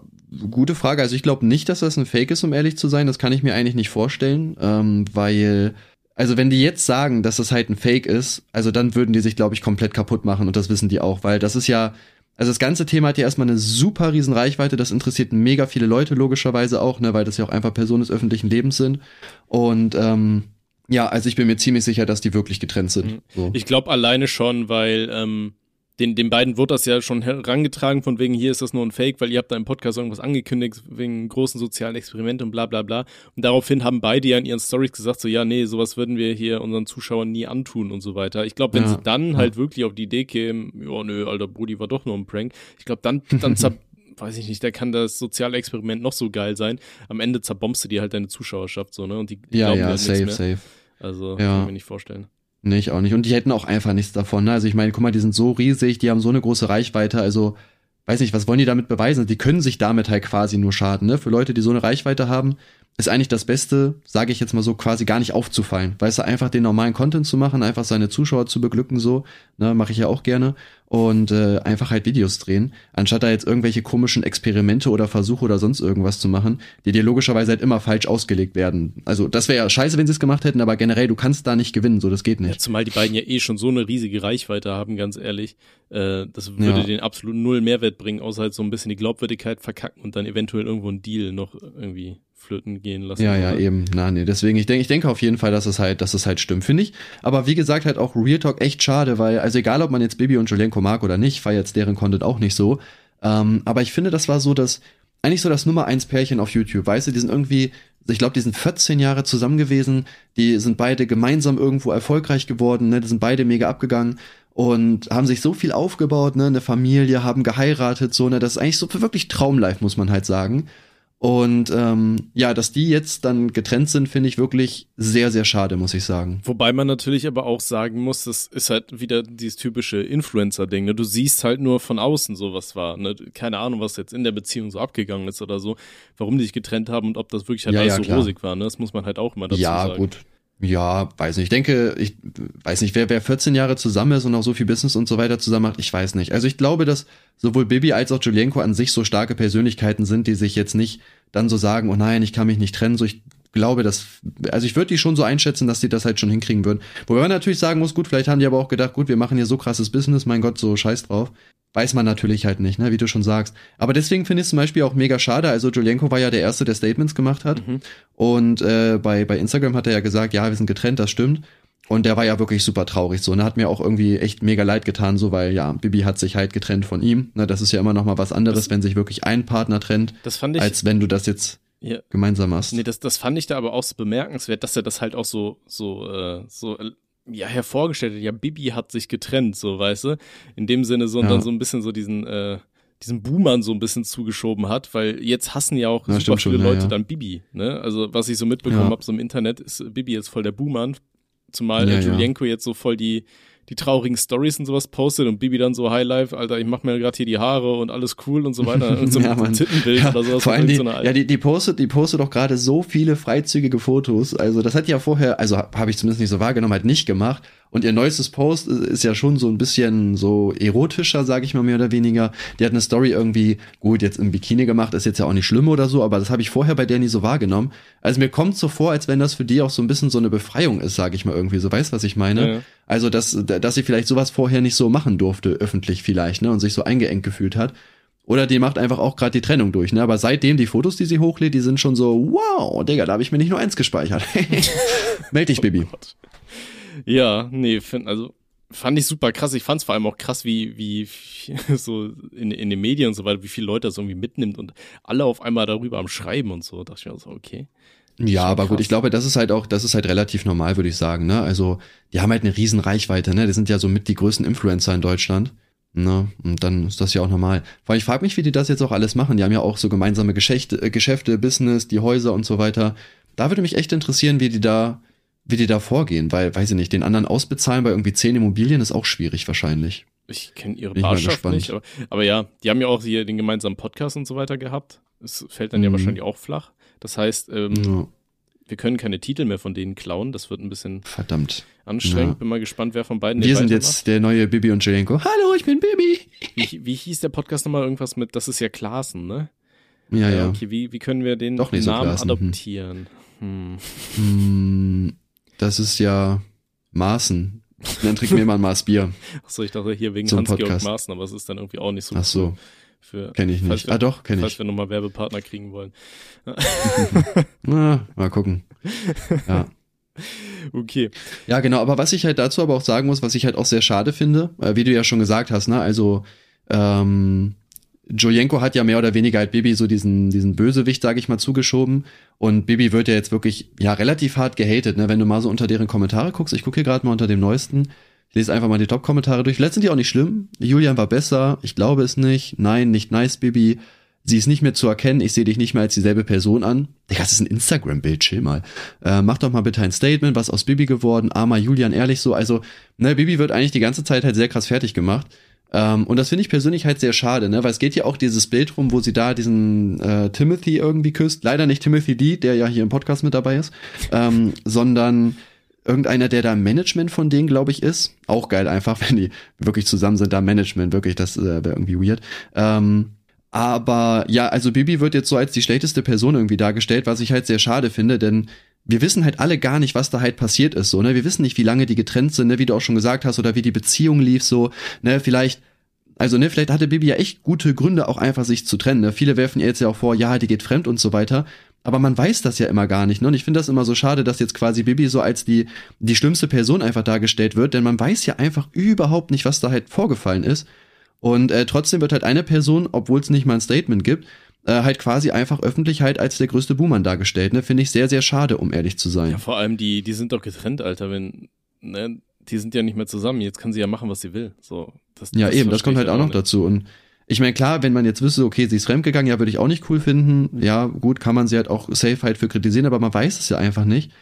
B: gute Frage. Also ich glaube nicht, dass das ein Fake ist, um ehrlich zu sein. Das kann ich mir eigentlich nicht vorstellen, ähm, weil also wenn die jetzt sagen, dass das halt ein Fake ist, also dann würden die sich, glaube ich, komplett kaputt machen und das wissen die auch, weil das ist ja, also das ganze Thema hat ja erstmal eine super riesen Reichweite, das interessiert mega viele Leute logischerweise auch, ne, weil das ja auch einfach Personen des öffentlichen Lebens sind und ähm, ja, also ich bin mir ziemlich sicher, dass die wirklich getrennt sind. Mhm.
C: So. Ich glaube alleine schon, weil ähm, den, den beiden wurde das ja schon herangetragen, von wegen, hier ist das nur ein Fake, weil ihr habt da im Podcast irgendwas angekündigt, wegen großen sozialen Experiment und bla bla bla. Und daraufhin haben beide ja in ihren Stories gesagt, so, ja, nee, sowas würden wir hier unseren Zuschauern nie antun und so weiter. Ich glaube, wenn ja, sie dann halt wirklich auf die Idee kämen, ja, nö, alter Brudi war doch nur ein Prank, ich glaube, dann, dann (laughs) weiß ich nicht, da kann das soziale Experiment noch so geil sein. Am Ende zerbombst du dir halt deine Zuschauerschaft so, ne? Und die, die
B: Ja,
C: glauben
B: ja,
C: halt
B: safe, safe.
C: Also,
B: Ja.
C: kann ich mir nicht vorstellen.
B: Nee, ich auch nicht. Und die hätten auch einfach nichts davon. Ne? Also ich meine, guck mal, die sind so riesig, die haben so eine große Reichweite. Also, weiß nicht, was wollen die damit beweisen? Die können sich damit halt quasi nur schaden. Ne? Für Leute, die so eine Reichweite haben, ist eigentlich das Beste, sage ich jetzt mal so, quasi gar nicht aufzufallen. Weißt du, einfach den normalen Content zu machen, einfach seine Zuschauer zu beglücken, so, ne, mache ich ja auch gerne. Und äh, einfach halt Videos drehen, anstatt da jetzt irgendwelche komischen Experimente oder Versuche oder sonst irgendwas zu machen, die dir logischerweise halt immer falsch ausgelegt werden. Also das wäre ja scheiße, wenn sie es gemacht hätten, aber generell, du kannst da nicht gewinnen, so, das geht
C: Ja,
B: nicht.
C: zumal die beiden ja eh schon so eine riesige Reichweite haben, ganz ehrlich. Äh, das würde
B: Ja.
C: den absolut null Mehrwert bringen, außer halt so ein bisschen die Glaubwürdigkeit verkacken und dann eventuell irgendwo einen Deal noch irgendwie flöten gehen lassen.
B: Ja, ja,
C: oder?
B: eben. Na, nee, deswegen, ich denke, ich denke auf jeden Fall, dass es halt, dass es halt stimmt, finde ich. Aber wie gesagt, halt auch Real Talk echt schade, weil, also egal, ob man jetzt Bibi und Julienko mag oder nicht, feiert jetzt deren Content auch nicht so. Ähm, aber ich finde, das war so das, eigentlich so das Nummer eins Pärchen auf YouTube, weißt du, die sind irgendwie, ich glaube, die sind 14 Jahre zusammen gewesen, die sind beide gemeinsam irgendwo erfolgreich geworden, ne, die sind beide mega abgegangen und haben sich so viel aufgebaut, ne, eine Familie, haben geheiratet, so, ne, das ist eigentlich so wirklich Traumlife, muss man halt sagen. Und ähm, ja, dass die jetzt dann getrennt sind, finde ich wirklich sehr, sehr schade, muss ich sagen.
C: Wobei man natürlich aber auch sagen muss, das ist halt wieder dieses typische Influencer-Ding. Ne? Du siehst halt nur von außen so, was war. Ne? Keine Ahnung, was jetzt in der Beziehung so abgegangen ist oder so, warum die sich getrennt haben und ob das wirklich halt
B: Ja,
C: alles
B: ja,
C: so
B: klar.
C: rosig war. Ne? Das muss man halt auch immer dazu
B: ja,
C: sagen.
B: gut. Ja, weiß nicht. Ich denke, ich weiß nicht, wer, wer 14 Jahre zusammen ist und auch so viel Business und so weiter zusammen macht, ich weiß nicht. Also ich glaube, dass sowohl Bibi als auch Julienko an sich so starke Persönlichkeiten sind, die sich jetzt nicht dann so sagen, oh nein, ich kann mich nicht trennen. So, ich glaube, dass, also ich würde die schon so einschätzen, dass die das halt schon hinkriegen würden. Wobei man natürlich sagen muss, gut, vielleicht haben die aber auch gedacht, gut, wir machen hier so krasses Business, mein Gott, so scheiß drauf. Weiß man natürlich halt nicht, ne, wie du schon sagst. Aber deswegen finde ich es zum Beispiel auch mega schade. Also Julienko war ja der Erste, der Statements gemacht hat.
C: Mhm.
B: Und äh, bei, bei Instagram hat er ja gesagt, ja, wir sind getrennt, das stimmt. Und der war ja wirklich super traurig so. Ne? Hat mir auch irgendwie echt mega leid getan, so weil ja, Bibi hat sich halt getrennt von ihm. Ne? Das ist ja immer noch mal was anderes,
C: Das-
B: wenn sich wirklich ein Partner trennt,
C: Das fand ich.
B: als wenn du das jetzt
C: ja,
B: gemeinsam machst.
C: Nee, das, das fand ich da aber auch so bemerkenswert, dass er das halt auch so, so, äh, so, äh, ja, hervorgestellt hat. Ja, Bibi hat sich getrennt, so, weißt du? In dem Sinne so und
B: Ja.
C: dann so ein bisschen so diesen, äh, diesen Boomern so ein bisschen zugeschoben hat, weil jetzt hassen ja auch
B: Ja,
C: super viele
B: schon,
C: Leute
B: ja.
C: dann Bibi, ne? Also, was ich so mitbekommen
B: Ja.
C: hab so im Internet, ist Bibi jetzt voll der Boomern. Zumal
B: ja.
C: Julienko jetzt so voll die, die traurigen Stories und sowas postet und Bibi dann so Highlife, Alter, ich mach mir gerade hier die Haare und alles cool und so weiter. (laughs) Und so
B: Ja,
C: so
B: Mann.
C: Tittenbild
B: Ja,
C: oder sowas.
B: vor allem die,
C: irgendeiner
B: ja, die, die postet, die postet doch gerade so viele freizügige Fotos. Also das hat ja vorher, also habe hab ich zumindest nicht so wahrgenommen, halt nicht gemacht. Und ihr neuestes Post ist ja schon so ein bisschen so erotischer, sage ich mal mehr oder weniger. Die hat eine Story irgendwie, gut, jetzt im Bikini gemacht, ist jetzt ja auch nicht schlimm oder so, aber das habe ich vorher bei der nie so wahrgenommen. Also mir kommt so vor, als wenn das für die auch so ein bisschen so eine Befreiung ist, sage ich mal irgendwie. So weißt, was ich meine?
C: Ja, ja.
B: Also, dass, dass sie vielleicht sowas vorher nicht so machen durfte, öffentlich vielleicht, ne, und sich so eingeengt gefühlt hat. Oder die macht einfach auch gerade die Trennung durch, ne? Aber seitdem die Fotos, die sie hochlädt, die sind schon so, wow, Digga, da habe ich mir nicht nur eins gespeichert. (laughs) Meld dich, Baby.
C: Gott. Ja, nee, find, also fand ich super krass. Ich fand es vor allem auch krass, wie, wie (laughs) so in, in den Medien und so weiter, wie viele Leute das irgendwie mitnimmt und alle auf einmal darüber am Schreiben und so. Da dachte ich mir so, okay.
B: Ja, aber gut,
C: krass.
B: ich glaube, das ist halt auch, das ist halt relativ normal, würde ich sagen, ne? Also, die haben halt eine riesen Reichweite, ne? Die sind ja so mit die größten Influencer in Deutschland. Ne? Und dann ist das ja auch normal. Weil ich frage mich, wie die das jetzt auch alles machen. Die haben ja auch so gemeinsame Geschäfte, äh, Geschäfte, Business, die Häuser und so weiter. Da würde mich echt interessieren, wie die da, wie die da vorgehen, weil, weiß ich nicht, den anderen ausbezahlen bei irgendwie zehn Immobilien ist auch schwierig wahrscheinlich.
C: Ich kenne ihre Barschaft nicht, aber, aber ja, die haben ja auch hier den gemeinsamen Podcast und so weiter gehabt. Es fällt dann ja
B: Mhm.
C: wahrscheinlich auch flach. Das heißt, ähm,
B: Ja,
C: wir können keine Titel mehr von denen klauen. Das wird ein bisschen
B: verdammt.
C: anstrengend.
B: Ja.
C: Bin mal gespannt, wer von beiden den
B: Wir sind jetzt der neue Bibi und Jelenko. Hallo, ich bin Bibi.
C: Wie, wie hieß der Podcast nochmal? Irgendwas mit, das ist ja Klaassen, ne?
B: Ja, ja.
C: Okay, wie, wie können wir den
B: Doch so
C: Namen
B: Klaassen, hm.
C: adoptieren? Hm.
B: Hm, das ist ja Maßen. Dann trinken wir mal ein Maß Bier. (laughs)
C: Achso, ich dachte hier wegen Hans-Georg. Maaßen, aber es ist dann irgendwie auch nicht so
B: Ach so,
C: für,
B: kenne ich
C: falls
B: nicht.
C: wir,
B: Ah doch, kenne
C: falls
B: ich.
C: wir nochmal Werbepartner kriegen wollen. (laughs)
B: Na, mal gucken. Ja. (laughs)
C: Okay.
B: ja, genau. Aber was ich halt dazu aber auch sagen muss, was ich halt auch sehr schade finde, äh, wie du ja schon gesagt hast, ne, also ähm, Jojenko hat ja mehr oder weniger halt Bibi so diesen, diesen Bösewicht, sage ich mal, zugeschoben. Und Bibi wird ja jetzt wirklich ja relativ hart gehatet, ne? Wenn du mal so unter deren Kommentare guckst, ich gucke hier gerade mal unter dem neuesten. Ich lese einfach mal die Top-Kommentare durch. Vielleicht sind die auch nicht schlimm. Julian war besser. Ich glaube es nicht. Nein, nicht nice, Bibi. sie ist nicht mehr zu erkennen, ich sehe dich nicht mehr als dieselbe Person an. Digga, das ist ein Instagram-Bild, chill mal. Äh, mach doch mal bitte ein Statement, was aus Bibi geworden, armer Julian, ehrlich so. Also, ne, Bibi wird eigentlich die ganze Zeit halt sehr krass fertig gemacht. Ähm, und das finde ich persönlich halt sehr schade, ne? Weil es geht ja auch dieses Bild rum, wo sie da diesen äh, Timothy irgendwie küsst. Leider nicht Timothy D, der ja hier im Podcast mit dabei ist, ähm, sondern irgendeiner, der da Management von denen, glaube ich, ist. Auch geil einfach, (laughs) wenn die wirklich zusammen sind, da Management, wirklich, das äh, wäre irgendwie weird. Ähm, aber ja, also Bibi wird jetzt so als die schlechteste Person irgendwie dargestellt, was ich halt sehr schade finde, denn wir wissen halt alle gar nicht, was da halt passiert ist, so, ne? Wir wissen nicht, wie lange die getrennt sind, ne? Wie du auch schon gesagt hast, oder wie die Beziehung lief, so, ne? Vielleicht, also, ne? Vielleicht hatte Bibi ja echt gute Gründe, auch einfach sich zu trennen, ne? Viele werfen ihr jetzt ja auch vor, ja, die geht fremd und so weiter. Aber man weiß das ja immer gar nicht, ne? Und ich finde das immer so schade, dass jetzt quasi Bibi so als die, die schlimmste Person einfach dargestellt wird, denn man weiß ja einfach überhaupt nicht, was da halt vorgefallen ist. Und äh, trotzdem wird halt eine Person, obwohl es nicht mal ein Statement gibt, äh, halt quasi einfach öffentlich halt als der größte Buhmann dargestellt. Ne? Finde ich sehr, sehr schade, um ehrlich zu sein.
C: Ja, vor allem die, die sind doch getrennt, Alter, wenn, ne, die sind ja nicht mehr zusammen. Jetzt kann sie ja machen, was sie will. So,
B: das, ja, das eben, das kommt halt auch noch nicht. dazu. Und ich meine, klar, wenn man jetzt wüsste, okay, sie ist fremdgegangen, ja, würde ich auch nicht cool finden. Ja, gut, kann man sie halt auch safe halt für kritisieren, aber man weiß es ja einfach nicht.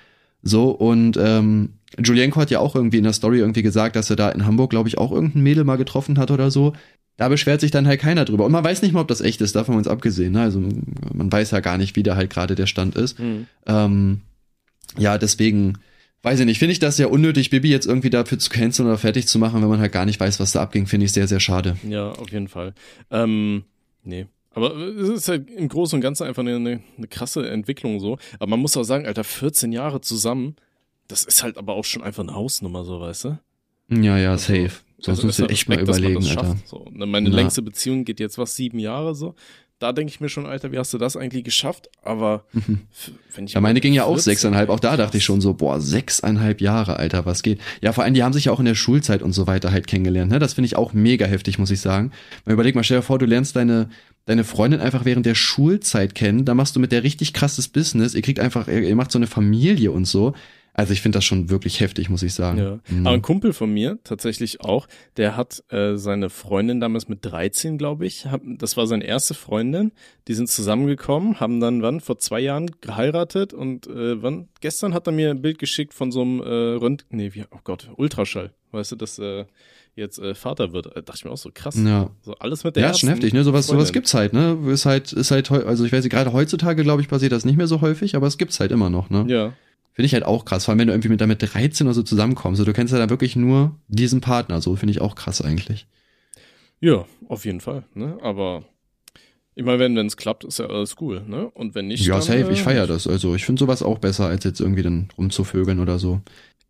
B: So, und ähm, Julienko hat ja auch irgendwie in der Story irgendwie gesagt, dass er da in Hamburg, glaube ich, auch irgendein Mädel mal getroffen hat oder so. Da beschwert sich dann halt keiner drüber. Und man weiß nicht mal, ob das echt ist, davon uns abgesehen. Ne? Also man weiß ja gar nicht, wie da halt gerade der Stand ist. Mhm. Ähm, ja, deswegen, weiß ich nicht, finde ich das sehr unnötig, Bibi jetzt irgendwie dafür zu canceln oder fertig zu machen, wenn man halt gar nicht weiß, was da abging, finde ich sehr, sehr schade.
C: Ja, auf jeden Fall. Ähm, nee, aber es ist halt im Großen und Ganzen einfach eine, eine, eine, krasse Entwicklung so. Aber man muss auch sagen, Alter, 14 Jahre zusammen, das ist halt aber auch schon einfach eine Hausnummer, so, weißt du?
B: Ja, ja, also, safe. Sonst also musst du echt Respekt, mal überlegen, Alter.
C: So, ne, meine ja. längste Beziehung geht jetzt was, sieben Jahre so. Da denke ich mir schon, Alter, wie hast du das eigentlich geschafft? Aber mhm.
B: wenn ich. Ja, meine ging ja auch sechseinhalb. Auch da dachte ich schon so, boah, sechseinhalb Jahre, Alter, was geht? Ja, vor allem, die haben sich ja auch in der Schulzeit und so weiter halt kennengelernt. Ne? Das finde ich auch mega heftig, muss ich sagen. Man überleg mal, stell dir vor, du lernst deine, deine Freundin einfach während der Schulzeit kennen, da machst du mit der richtig krasses Business, ihr kriegt einfach, ihr macht so eine Familie und so. Also ich finde das schon wirklich heftig, muss ich sagen. Ja.
C: Mhm. Aber ein Kumpel von mir, tatsächlich auch, der hat äh, seine Freundin damals mit 13, glaube ich, hab, das war seine erste Freundin, die sind zusammengekommen, haben dann wann, vor zwei Jahren geheiratet und äh, wann, gestern hat er mir ein Bild geschickt von so einem äh, Rönt, nee, wie, oh Gott, Ultraschall, weißt du, dass äh, jetzt äh, Vater wird. Da dachte ich mir auch so, krass.
B: Ja.
C: So alles mit der
B: Ja, schon heftig, ne? Sowas, sowas gibt's halt, ne? Ist halt, ist halt, also ich weiß nicht, gerade heutzutage, glaube ich, passiert das nicht mehr so häufig, aber es gibt's halt immer noch, ne?
C: Ja.
B: Finde ich halt auch krass, vor allem wenn du irgendwie mit damit 13 oder so zusammenkommst. So, du kennst ja da wirklich nur diesen Partner. So finde ich auch krass eigentlich.
C: Ja, auf jeden Fall. Ne? Aber ich meine, wenn es klappt, ist ja alles cool. Ne? Und wenn nicht.
B: Ja, dann, safe, äh, ich feiere das. Also ich finde sowas auch besser, als jetzt irgendwie dann rumzuvögeln oder so.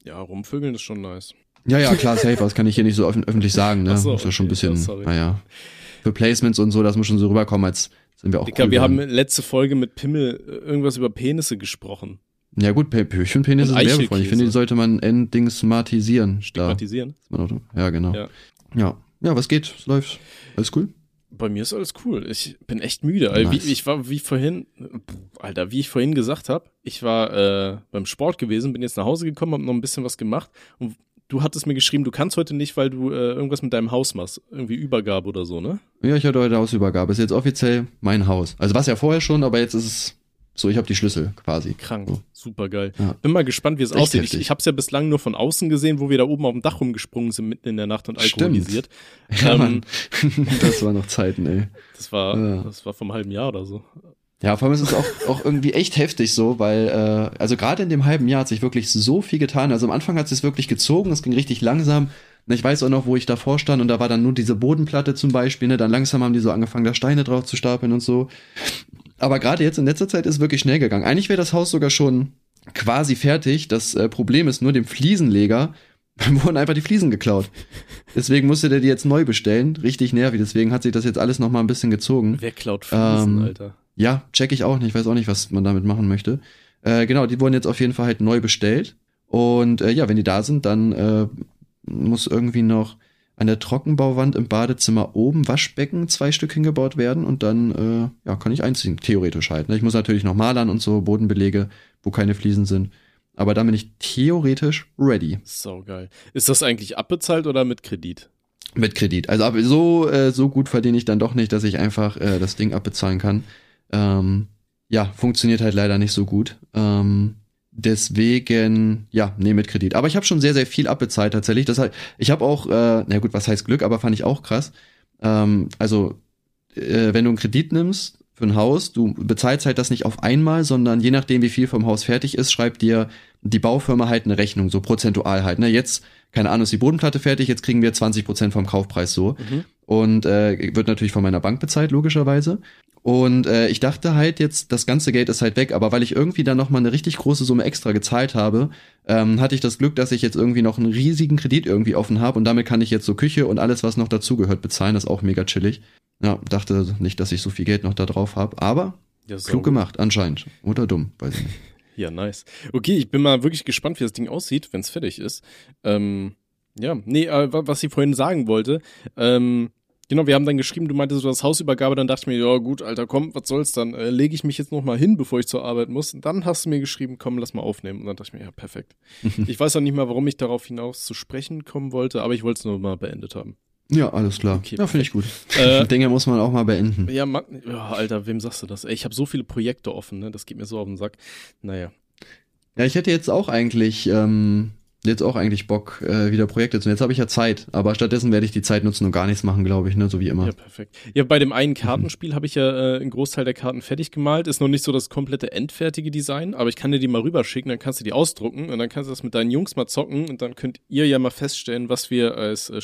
C: Ja, rumvögeln ist schon nice.
B: Ja, ja, klar, safe, das kann ich hier nicht so öffentlich sagen, ne? So, ist ja schon ein bisschen, sorry. naja. Für Placements und so, das muss schon so rüberkommen, als sind wir auch
C: Dicker, cool wir haben letzte Folge mit Pimmel irgendwas über Penisse gesprochen.
B: Ja gut, Pöchchenpenis ist werbefreundlich. Ich finde, die sollte man endingsmatisieren.
C: Stigmatisieren?
B: Ja, genau. Ja. ja. Ja, was geht? Was läuft? Alles cool?
C: Bei mir ist alles cool. Ich bin echt müde. Nice. Wie, ich war wie vorhin, Alter, wie ich vorhin gesagt habe, ich war äh, beim Sport gewesen, bin jetzt nach Hause gekommen, habe noch ein bisschen was gemacht und du hattest mir geschrieben, du kannst heute nicht, weil du äh, irgendwas mit deinem Haus machst. Irgendwie Übergabe oder so, ne?
B: Ja, ich hatte heute Hausübergabe. Ist jetzt offiziell mein Haus. Also war es ja vorher schon, aber jetzt ist es so, ich habe die Schlüssel quasi.
C: Krank, so. super geil. Ja. Bin mal gespannt, wie es aussieht. Heftig. Ich, ich habe es ja bislang nur von außen gesehen, wo wir da oben auf dem Dach rumgesprungen sind, mitten in der Nacht und alkoholisiert. (laughs)
B: Ja, ähm, (laughs) das war noch Zeiten, ey.
C: Das war, ja. das war vom halben Jahr oder so.
B: Ja, vor allem ist es auch, auch irgendwie echt heftig so, weil, äh, also gerade in dem halben Jahr hat sich wirklich so viel getan. Also am Anfang hat es wirklich gezogen, es ging richtig langsam. Ich weiß auch noch, wo ich davor stand und da war dann nur diese Bodenplatte zum Beispiel, ne? Dann langsam haben die so angefangen, da Steine drauf zu stapeln und so. Aber gerade jetzt in letzter Zeit ist es wirklich schnell gegangen. Eigentlich wäre das Haus sogar schon quasi fertig. Das äh, Problem ist nur dem Fliesenleger (laughs) wurden einfach die Fliesen geklaut. Deswegen musste der die jetzt neu bestellen. Richtig nervig. Deswegen hat sich das jetzt alles noch mal ein bisschen gezogen.
C: Wer klaut Fliesen, ähm, Alter?
B: Ja, check ich auch nicht. Ich weiß auch nicht, was man damit machen möchte. Äh, genau, die wurden jetzt auf jeden Fall halt neu bestellt. Und äh, ja, wenn die da sind, dann äh, muss irgendwie noch an der Trockenbauwand im Badezimmer oben Waschbecken zwei Stück hingebaut werden und dann äh, ja, kann ich einziehen, theoretisch halt. Ne? Ich muss natürlich noch malern und so, Bodenbelege, wo keine Fliesen sind. Aber dann bin ich theoretisch ready.
C: So geil. Ist das eigentlich abbezahlt oder mit Kredit?
B: Mit Kredit. Also so, äh, so gut verdiene ich dann doch nicht, dass ich einfach äh, das Ding abbezahlen kann. Ähm, ja, funktioniert halt leider nicht so gut. Ähm, deswegen, ja, nee, mit Kredit. Aber ich habe schon sehr, sehr viel abbezahlt tatsächlich. Das halt, ich habe auch, äh, na gut, was heißt Glück, aber fand ich auch krass. Ähm, also, äh, wenn du einen Kredit nimmst für ein Haus, du bezahlst halt das nicht auf einmal, sondern je nachdem, wie viel vom Haus fertig ist, schreibt dir die Baufirma halt eine Rechnung, so prozentual halt. Ne? Jetzt, keine Ahnung, ist die Bodenplatte fertig, jetzt kriegen wir 20 Prozent vom Kaufpreis so. Mhm. Und äh, wird natürlich von meiner Bank bezahlt, logischerweise. Und äh, ich dachte halt jetzt, das ganze Geld ist halt weg, aber weil ich irgendwie dann nochmal eine richtig große Summe extra gezahlt habe, ähm, hatte ich das Glück, dass ich jetzt irgendwie noch einen riesigen Kredit irgendwie offen habe und damit kann ich jetzt so Küche und alles, was noch dazugehört, bezahlen. Das ist auch mega chillig. Ja, dachte nicht, dass ich so viel Geld noch da drauf habe, aber klug gemacht, anscheinend. Oder dumm, weiß ich nicht.
C: Ja, nice. Okay, ich bin mal wirklich gespannt, wie das Ding aussieht, wenn es fertig ist. Ähm, ja, nee, äh, was ich vorhin sagen wollte, ähm, Genau, wir haben dann geschrieben, du meintest, du hast Hausübergabe, dann dachte ich mir, ja gut, Alter, komm, was soll's, dann äh, lege ich mich jetzt noch mal hin, bevor ich zur Arbeit muss. Und dann hast du mir geschrieben, komm, lass mal aufnehmen. Und dann dachte ich mir, ja, perfekt. (laughs) ich weiß auch nicht mal, warum ich darauf hinaus zu sprechen kommen wollte, aber ich wollte es nur mal beendet haben.
B: Ja, alles klar. Okay, ja, finde ich gut. Äh, Dinge muss man auch mal beenden.
C: Ja, man, ja, Alter, wem sagst du das? Ey, ich habe so viele Projekte offen, ne? Das geht mir so auf den Sack. Naja.
B: Ja, ich hätte jetzt auch eigentlich ähm, jetzt auch eigentlich Bock, äh, wieder Projekte zu machen. Jetzt habe ich ja Zeit, aber stattdessen werde ich die Zeit nutzen und gar nichts machen, glaube ich, ne, so wie immer.
C: Ja, perfekt. Ja, bei dem einen Kartenspiel mhm. habe ich ja äh, einen Großteil der Karten fertig gemalt. Ist noch nicht so das komplette endfertige Design, aber ich kann dir die mal rüberschicken, dann kannst du die ausdrucken und dann kannst du das mit deinen Jungs mal zocken und dann könnt ihr ja mal feststellen, was wir als äh,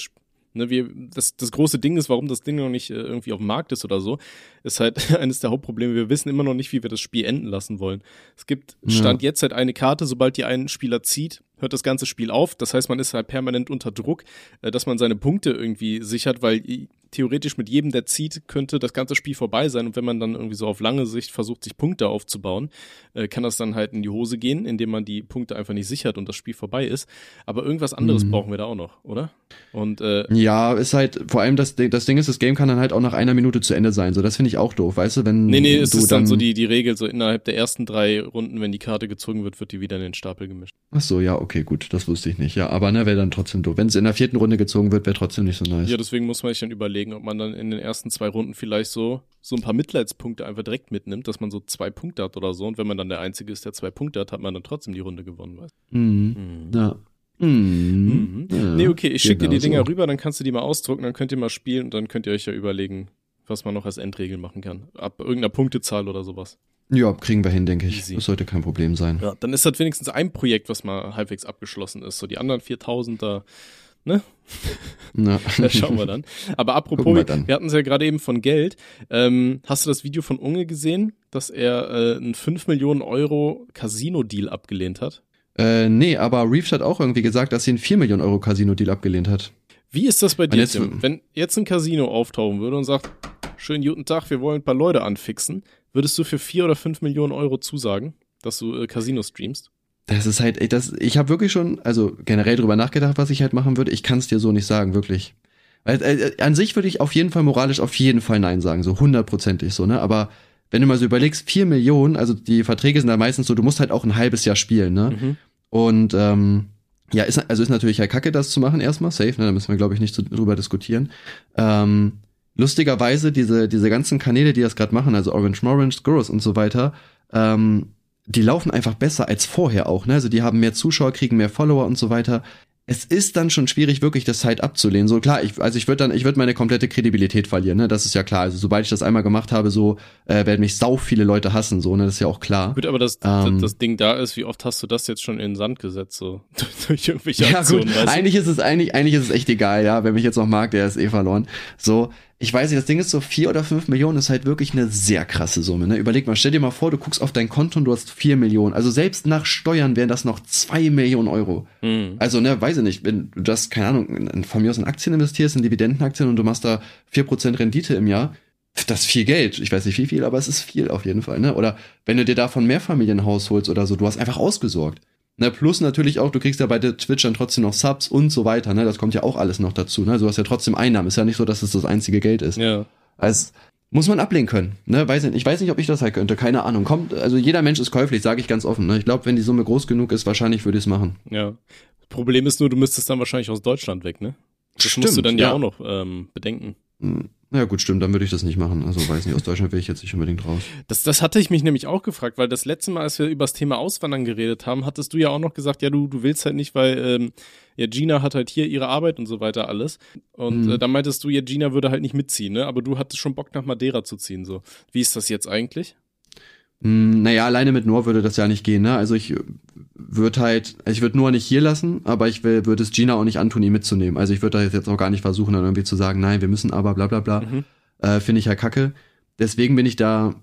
C: Ne, wir, das, das große Ding ist, warum das Ding noch nicht äh, irgendwie auf dem Markt ist oder so, ist halt (laughs) eines der Hauptprobleme. Wir wissen immer noch nicht, wie wir das Spiel enden lassen wollen. Es gibt Stand ja. jetzt halt eine Karte, sobald die einen Spieler zieht, hört das ganze Spiel auf. Das heißt, man ist halt permanent unter Druck, äh, dass man seine Punkte irgendwie sichert, weil theoretisch mit jedem, der zieht, könnte das ganze Spiel vorbei sein. Und wenn man dann irgendwie so auf lange Sicht versucht, sich Punkte aufzubauen, äh, kann das dann halt in die Hose gehen, indem man die Punkte einfach nicht sichert und das Spiel vorbei ist. Aber irgendwas anderes mhm. brauchen wir da auch noch, oder?
B: Und äh, ja, ist halt vor allem das, das Ding ist, das Game kann dann halt auch nach einer Minute zu Ende sein. So, das finde ich auch doof, weißt du, wenn
C: nee nee, es ist dann, dann so die die Regel so innerhalb der ersten drei Runden, wenn die Karte gezogen wird, wird die wieder in den Stapel gemischt.
B: Ach so, ja, okay, gut, das wusste ich nicht. Ja, aber ne, wäre dann trotzdem doof. Wenn es in der vierten Runde gezogen wird, wäre trotzdem nicht so nice.
C: Ja, deswegen muss man sich dann überlegen, ob man dann in den ersten zwei Runden vielleicht so, so ein paar Mitleidspunkte einfach direkt mitnimmt, dass man so zwei Punkte hat oder so. Und wenn man dann der Einzige ist, der zwei Punkte hat, hat man dann trotzdem die Runde gewonnen, weißt
B: mhm. mhm. Ja.
C: Mhm. mhm. Ja, nee, okay, ich schicke dir die Dinger so. rüber, dann kannst du die mal ausdrucken, dann könnt ihr mal spielen und dann könnt ihr euch ja überlegen, was man noch als Endregel machen kann. Ab irgendeiner Punktezahl oder sowas.
B: Ja, kriegen wir hin, denke ich. Easy. Das sollte kein Problem sein.
C: Ja, dann ist das wenigstens ein Projekt, was mal halbwegs abgeschlossen ist. So die anderen 4000 da ne? Na. (laughs) da schauen wir dann. Aber apropos, wir, wir hatten es ja gerade eben von Geld. Ähm, hast du das Video von Unge gesehen, dass er äh, einen 5 Millionen Euro Casino-Deal abgelehnt hat?
B: Äh, nee, aber Reeves hat auch irgendwie gesagt, dass sie einen 4 Millionen Euro Casino-Deal abgelehnt hat.
C: Wie ist das bei dir, jetzt, Tim? Wenn jetzt ein Casino auftauchen würde und sagt, schönen guten Tag, wir wollen ein paar Leute anfixen, würdest du für 4 oder 5 Millionen Euro zusagen, dass du äh, Casino streamst?
B: Das ist halt, das, ich habe wirklich schon, also generell drüber nachgedacht, was ich halt machen würde. Ich kann es dir so nicht sagen, wirklich. Weil, äh, an sich würde ich auf jeden Fall moralisch auf jeden Fall Nein sagen, so hundertprozentig so, ne? Aber wenn du mal so überlegst, vier Millionen, also die Verträge sind da meistens so, du musst halt auch ein halbes Jahr spielen, ne? Mhm. Und ähm, ja, ist, also ist natürlich halt kacke, das zu machen erstmal, safe, ne? Da müssen wir, glaube ich, nicht so drüber diskutieren. Ähm, lustigerweise, diese, diese ganzen Kanäle, die das gerade machen, also Orange Morange, Skurrus und so weiter, ähm, die laufen einfach besser als vorher auch, ne? Also die haben mehr Zuschauer, kriegen mehr Follower und so weiter. Es ist dann schon schwierig, wirklich das Zeit abzulehnen. So klar, ich, also ich würde dann, ich würde meine komplette Kredibilität verlieren, ne? Das ist ja klar. Also sobald ich das einmal gemacht habe, so äh, werden mich sau viele Leute hassen, so, ne? Das ist ja auch klar.
C: Gut, aber das, ähm, das, Ding da ist, wie oft hast du das jetzt schon in den Sand gesetzt, so (laughs) durch irgendwelche Aktionen,
B: ja, gut. Eigentlich ist es eigentlich, eigentlich ist es echt egal, ja. Wer mich jetzt noch mag, der ist eh verloren. So, ich weiß nicht, das Ding ist so vier oder fünf Millionen ist halt wirklich eine sehr krasse Summe. Ne? Überleg mal, stell dir mal vor, du guckst auf dein Konto und du hast vier Millionen. Also selbst nach Steuern wären das noch zwei Millionen Euro. Mhm. Also, ne, weiß ich nicht, wenn du das, keine Ahnung, von mir aus in Aktien investierst, in Dividendenaktien und du machst da vier Prozent Rendite im Jahr, das ist viel Geld. Ich weiß nicht wie viel, aber es ist viel auf jeden Fall. Ne? Oder wenn du dir davon Mehrfamilienhaus holst oder so, du hast einfach ausgesorgt. Ne, plus natürlich auch, du kriegst ja bei Twitch dann trotzdem noch Subs und so weiter, ne? Das kommt ja auch alles noch dazu, ne? Du hast ja trotzdem Einnahmen. Ist ja nicht so, dass es das einzige Geld ist.
C: Ja.
B: Also muss man ablehnen können, ne? Weiß nicht, ich weiß nicht, ob ich das halt könnte, keine Ahnung. Kommt, also jeder Mensch ist käuflich, sage ich ganz offen, ne? Ich glaube, wenn die Summe groß genug ist, wahrscheinlich würde ich es machen.
C: Ja. Problem ist nur, du müsstest dann wahrscheinlich aus Deutschland weg, ne? Das
B: Stimmt,
C: musst du dann ja,
B: ja.
C: auch noch ähm, bedenken.
B: Hm, Ja gut, stimmt, dann würde ich das nicht machen. Also weiß nicht, aus Deutschland will ich jetzt nicht unbedingt raus.
C: Das, das hatte ich mich nämlich auch gefragt, weil das letzte Mal, als wir über das Thema Auswandern geredet haben, hattest du ja auch noch gesagt, ja, du, du willst halt nicht, weil ähm, ja, Gina hat halt hier ihre Arbeit und so weiter alles. Und
B: Mhm.
C: äh, dann meintest du, ja, Gina würde halt nicht mitziehen, ne? Aber du hattest schon Bock nach Madeira zu ziehen, so. Wie ist das jetzt eigentlich?
B: Hm, naja, alleine mit Noah würde das ja nicht gehen, ne? Also ich würde halt, also ich würde Noah nicht hier lassen, aber ich will- würde es Gina auch nicht antun, ihn mitzunehmen. Also ich würde da jetzt auch gar nicht versuchen, dann irgendwie zu sagen, nein, wir müssen aber bla bla bla.
C: Mhm.
B: Äh, Finde ich ja kacke. Deswegen bin ich da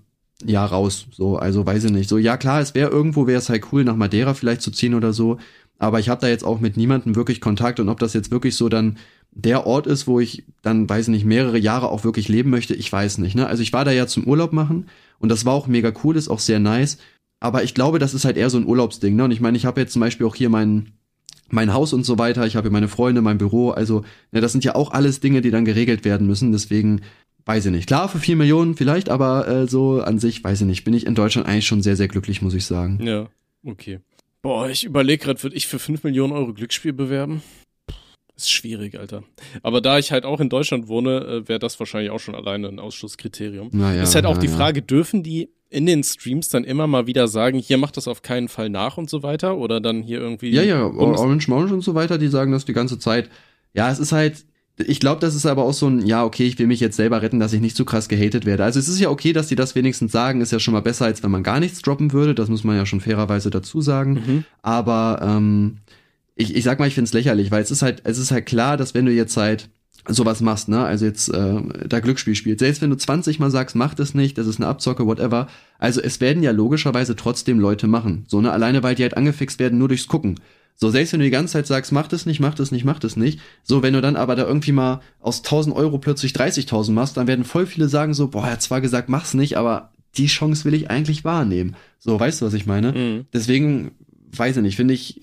B: ja raus. So, also weiß ich nicht. So, ja klar, es wäre irgendwo, wäre es halt cool, nach Madeira vielleicht zu ziehen oder so. Aber ich habe da jetzt auch mit niemandem wirklich Kontakt und ob das jetzt wirklich so dann der Ort ist, wo ich dann, weiß ich nicht, mehrere Jahre auch wirklich leben möchte, ich weiß nicht. Ne? Also ich war da ja zum Urlaub machen und das war auch mega cool, ist auch sehr nice. Aber ich glaube, das ist halt eher so ein Urlaubsding. Ne? Und ich meine, ich habe jetzt zum Beispiel auch hier mein, mein Haus und so weiter, ich habe hier meine Freunde, mein Büro. Also, ne, das sind ja auch alles Dinge, die dann geregelt werden müssen. Deswegen weiß ich nicht. Klar, für vier Millionen vielleicht, aber äh, so an sich, weiß ich nicht, bin ich in Deutschland eigentlich schon sehr, sehr glücklich, muss ich sagen.
C: Ja, okay. Boah, ich überlege gerade, würde ich für 5 Millionen Euro Glücksspiel bewerben? Ist schwierig, Alter. Aber da ich halt auch in Deutschland wohne, äh, wäre das wahrscheinlich auch schon alleine ein Ausschlusskriterium.
B: Naja,
C: ist halt auch die. Frage, dürfen die in den Streams dann immer mal wieder sagen, hier macht das auf keinen Fall nach und so weiter? Oder dann hier irgendwie.
B: Ja, ja, Orange Morange und so weiter, die sagen das die ganze Zeit. Ja, es ist halt, ich glaube, das ist aber auch so ein, ja, okay, ich will mich jetzt selber retten, dass ich nicht zu krass gehatet werde. Also es ist ja okay, dass die das wenigstens sagen, ist ja schon mal besser, als wenn man gar nichts droppen würde. Das muss man ja schon fairerweise dazu sagen.
C: Mhm.
B: Aber ähm, ich, ich sag mal, ich find's lächerlich, weil es ist halt, es ist halt klar, dass wenn du jetzt halt sowas machst, ne, also jetzt äh, da Glücksspiel spielst, selbst wenn du 20 mal sagst, mach das nicht, das ist eine Abzocke, whatever, also es werden ja logischerweise trotzdem Leute machen. So, ne, alleine weil die halt angefixt werden nur durchs Gucken. So, selbst wenn du die ganze Zeit sagst, mach das nicht, mach das nicht, mach das nicht, so, wenn du dann aber da irgendwie mal aus 1000 Euro plötzlich 30.000 machst, dann werden voll viele sagen so, boah, er hat zwar gesagt, mach's nicht, aber die Chance will ich eigentlich wahrnehmen. So, weißt du, was ich meine?
C: Mhm.
B: Deswegen, weiß ich nicht, finde ich,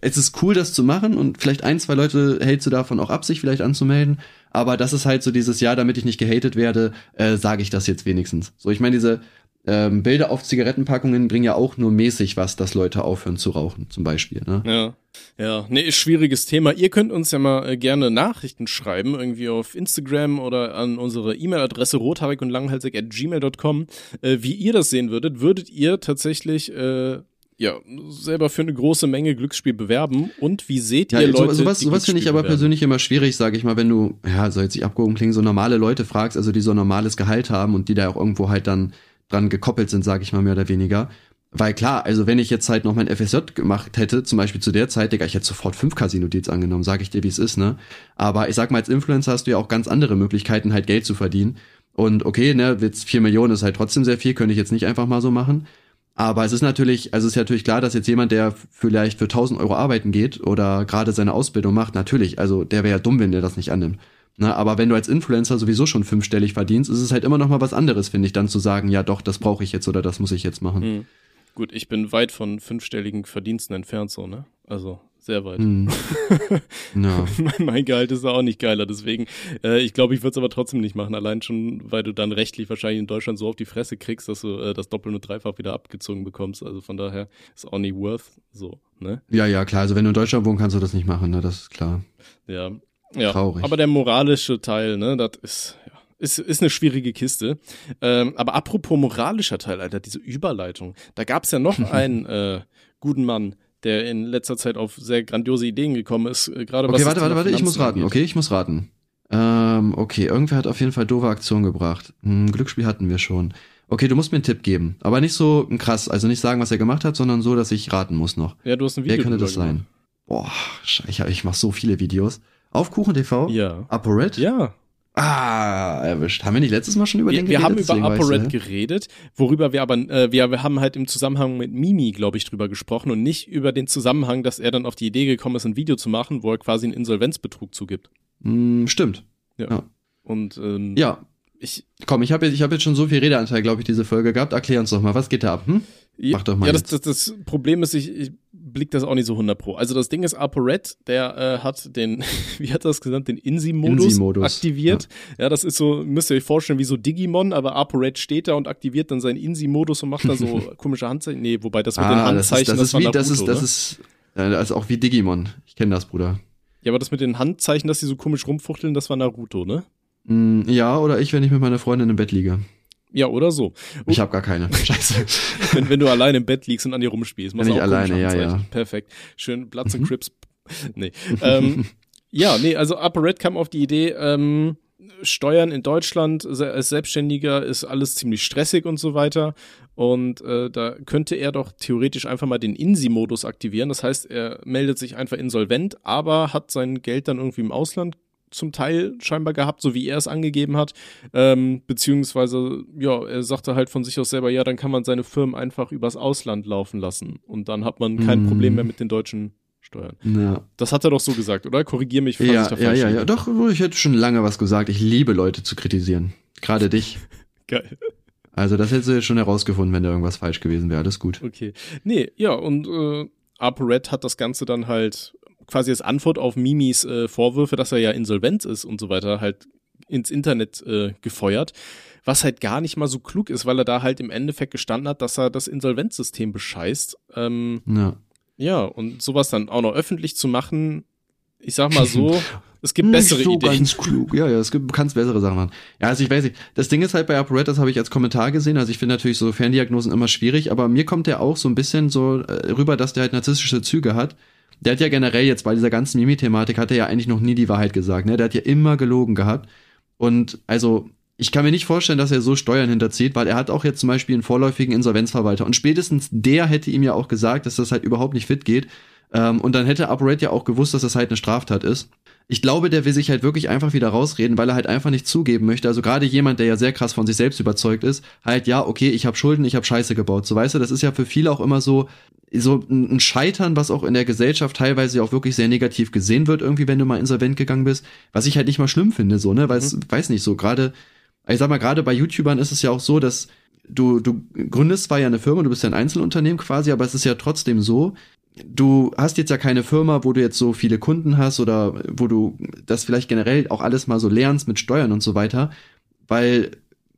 B: es ist cool, das zu machen und vielleicht ein, zwei Leute hältst du davon auch ab, sich vielleicht anzumelden. Aber das ist halt so dieses Jahr, damit ich nicht gehatet werde, äh, sage ich das jetzt wenigstens. So, ich meine, diese ähm, Bilder auf Zigarettenpackungen bringen ja auch nur mäßig was, dass Leute aufhören zu rauchen, zum Beispiel. Ne?
C: Ja. Ja, nee, ist schwieriges Thema. Ihr könnt uns ja mal äh, gerne Nachrichten schreiben, irgendwie auf Instagram oder an unsere E-Mail-Adresse rothaarig und langhalsig at gmail.com, äh, wie ihr das sehen würdet. Würdet ihr tatsächlich, äh, ja, selber für eine große Menge Glücksspiel bewerben? Und wie seht
B: Ja,
C: ihr
B: so,
C: Leute,
B: sowas, sowas finde ich aber
C: bewerben?
B: persönlich immer schwierig, sage ich mal, wenn du, ja, soll jetzt nicht abgehoben klingen, so normale Leute fragst, also die so ein normales Gehalt haben und die da auch irgendwo halt dann dran gekoppelt sind, sage ich mal mehr oder weniger. Weil klar, also wenn ich jetzt halt noch mein FSJ gemacht hätte, zum Beispiel zu der Zeit, Digga, ich hätte sofort fünf Casino-Deals angenommen, sage ich dir, wie es ist, ne? Aber ich sag mal, als Influencer hast du ja auch ganz andere Möglichkeiten, halt Geld zu verdienen. Und okay, ne, jetzt vier Millionen ist halt trotzdem sehr viel, könnte ich jetzt nicht einfach mal so machen. Aber es ist natürlich, also es ist natürlich klar, dass jetzt jemand, der vielleicht für 1000 Euro arbeiten geht oder gerade seine Ausbildung macht, natürlich, also der wäre ja dumm, wenn der das nicht annimmt. Na, aber wenn du als Influencer sowieso schon fünfstellig verdienst, ist es halt immer noch mal was anderes, finde ich, dann zu sagen, ja doch, das brauche ich jetzt oder das muss ich jetzt machen.
C: Hm. Gut, ich bin weit von fünfstelligen Verdiensten entfernt, so, ne? Also, sehr weit.
B: Hm. (laughs) ja.
C: mein Gehalt ist auch nicht geiler, deswegen, äh, ich glaube, ich würde es aber trotzdem nicht machen, allein schon, weil du dann rechtlich wahrscheinlich in Deutschland so auf die Fresse kriegst, dass du äh, das Doppel- und Dreifach wieder abgezogen bekommst. Also von daher ist auch nie worth so, ne?
B: ja, ja, klar. Also wenn du in Deutschland wohnst, kannst du das nicht machen, ne? Das ist klar.
C: Ja. Ja.
B: Traurig.
C: Aber der moralische Teil, ne, das ist, ja, ist, ist eine schwierige Kiste. Ähm, aber apropos moralischer Teil, Alter, diese Überleitung. Da gab's ja noch (laughs) einen äh, guten Mann, der in letzter Zeit auf sehr grandiose Ideen gekommen ist. Äh, gerade was
B: Okay,
C: das
B: warte, warte, warte, ich muss raten. Okay, ich muss raten. Ähm, okay, irgendwer hat auf jeden Fall doofe Aktion gebracht. Hm, Glücksspiel hatten wir schon. Okay, du musst mir einen Tipp geben. Aber nicht so krass, also nicht sagen, was er gemacht hat, sondern so, dass ich raten muss noch.
C: Ja, du hast ein Video
B: Wer könnte das sein?
C: gemacht.
B: Boah, Scheiße, ich, ich mache so viele Videos. Auf Kuchen TV?
C: Ja.
B: ApoRed?
C: Ja.
B: Ah, erwischt. Haben wir nicht letztes Mal schon über
C: Wir,
B: den
C: wir
B: geredet?
C: haben über ApoRed
B: er.
C: geredet, worüber wir aber, äh, wir, wir haben halt im Zusammenhang mit Mimi, glaube ich, drüber gesprochen und nicht über den Zusammenhang, dass er dann auf die Idee gekommen ist, ein Video zu machen, wo er quasi einen Insolvenzbetrug zugibt.
B: Hm, stimmt.
C: Und ähm,
B: Ja,
C: ich,
B: komm, ich habe jetzt, ich hab jetzt schon so viel Redeanteil, glaube ich, diese Folge gehabt. Erklär uns doch mal, was geht da ab? Hm?
C: Ja,
B: Mach doch mal
C: ja das, das, das Problem ist, ich, ich blick das auch nicht so 100 pro. Also das Ding ist, ApoRed, der äh, hat den, (laughs) wie hat er das genannt, den INSI-Modus
B: INSI-Modus,
C: aktiviert. Ja. das ist so, müsst ihr euch vorstellen, wie so Digimon, aber ApoRed steht da und aktiviert dann seinen INSI-Modus und macht da so (laughs) komische Handzeichen. Nee, wobei das mit den
B: Ah, das ist,
C: Handzeichen,
B: das ist
C: war
B: wie, das ist, das
C: ne?
B: ist, das ist auch wie Digimon. Ich kenne das, Bruder.
C: Ja, aber das mit den Handzeichen, dass sie so komisch rumfuchteln, das war Naruto, ne?
B: Mm, ja, oder ich, wenn ich mit meiner Freundin im Bett liege.
C: Ja, oder so.
B: Ich habe gar keine. (laughs) Scheiße.
C: wenn, wenn du alleine im Bett liegst und an dir rumspielst.
B: Wenn ich alleine, ja, ja.
C: Perfekt. Schön Platz mhm. und Crips. Nee. ähm, (laughs) ja, nee, also Upper Red kam auf die Idee, ähm, Steuern in Deutschland als Selbstständiger ist alles ziemlich stressig und so weiter. Und äh, da könnte er doch theoretisch einfach mal den INSI-Modus aktivieren. Das heißt, er meldet sich einfach insolvent, aber hat sein Geld dann irgendwie im Ausland zum Teil scheinbar gehabt, so wie er es angegeben hat. Ähm, beziehungsweise, ja, er sagte halt von sich aus selber, ja, dann kann man seine Firmen einfach übers Ausland laufen lassen. Und dann hat man kein mm. Problem mehr mit den deutschen Steuern. Ja. Das hat er doch so gesagt, oder? Korrigier mich, falls
B: ja,
C: ich da
B: falsch Ja, ja, ja, doch, ich hätte schon lange was gesagt. Ich liebe Leute zu kritisieren. Gerade dich. (laughs)
C: Geil.
B: Also das hättest du jetzt schon herausgefunden, wenn da irgendwas falsch gewesen wäre. Alles gut.
C: Okay. Nee, ja, und äh, ApoRed hat das Ganze dann halt quasi als Antwort auf Mimis äh, Vorwürfe, dass er ja insolvent ist und so weiter, halt ins Internet äh, gefeuert. Was halt gar nicht mal so klug ist, weil er da halt im Endeffekt gestanden hat, dass er das Insolvenzsystem bescheißt. Ähm, ja. Ja, und sowas dann auch noch öffentlich zu machen, ich sag mal so, (laughs) es gibt bessere
B: nicht so
C: Ideen.
B: ganz klug. Ja, ja, es gibt ganz bessere Sachen machen. Ja, also ich weiß nicht. Das Ding ist halt bei ApoRed, habe ich als Kommentar gesehen. Also ich finde natürlich so Ferndiagnosen immer schwierig, aber mir kommt der auch so ein bisschen so äh, rüber, dass der halt narzisstische Züge hat. Der hat ja generell jetzt bei dieser ganzen Mimi-Thematik hat er ja eigentlich noch nie die Wahrheit gesagt. Ne? Der hat ja immer gelogen gehabt. Und also ich kann mir nicht vorstellen, dass er so Steuern hinterzieht, weil er hat auch jetzt zum Beispiel einen vorläufigen Insolvenzverwalter und spätestens der hätte ihm ja auch gesagt, dass das halt überhaupt nicht fit geht. Ähm, und dann hätte ApoRed ja auch gewusst, dass das halt eine Straftat ist. Ich glaube, der will sich halt wirklich einfach wieder rausreden, weil er halt einfach nicht zugeben möchte. Also gerade jemand, der ja sehr krass von sich selbst überzeugt ist, halt ja, okay, ich habe Schulden, ich habe Scheiße gebaut. So weißt du, das ist ja für viele auch immer so so ein Scheitern, was auch in der Gesellschaft teilweise auch wirklich sehr negativ gesehen wird, irgendwie, wenn du mal insolvent gegangen bist, was ich halt nicht mal schlimm finde, so, ne, weil es, mhm. weiß nicht, so gerade ich sag mal, gerade bei YouTubern ist es ja auch so, dass du, du gründest zwar ja eine Firma, du bist ja ein Einzelunternehmen quasi, aber es ist ja trotzdem so, du hast jetzt ja keine Firma, wo du jetzt so viele Kunden hast oder wo du das vielleicht generell auch alles mal so lernst mit Steuern und so weiter, weil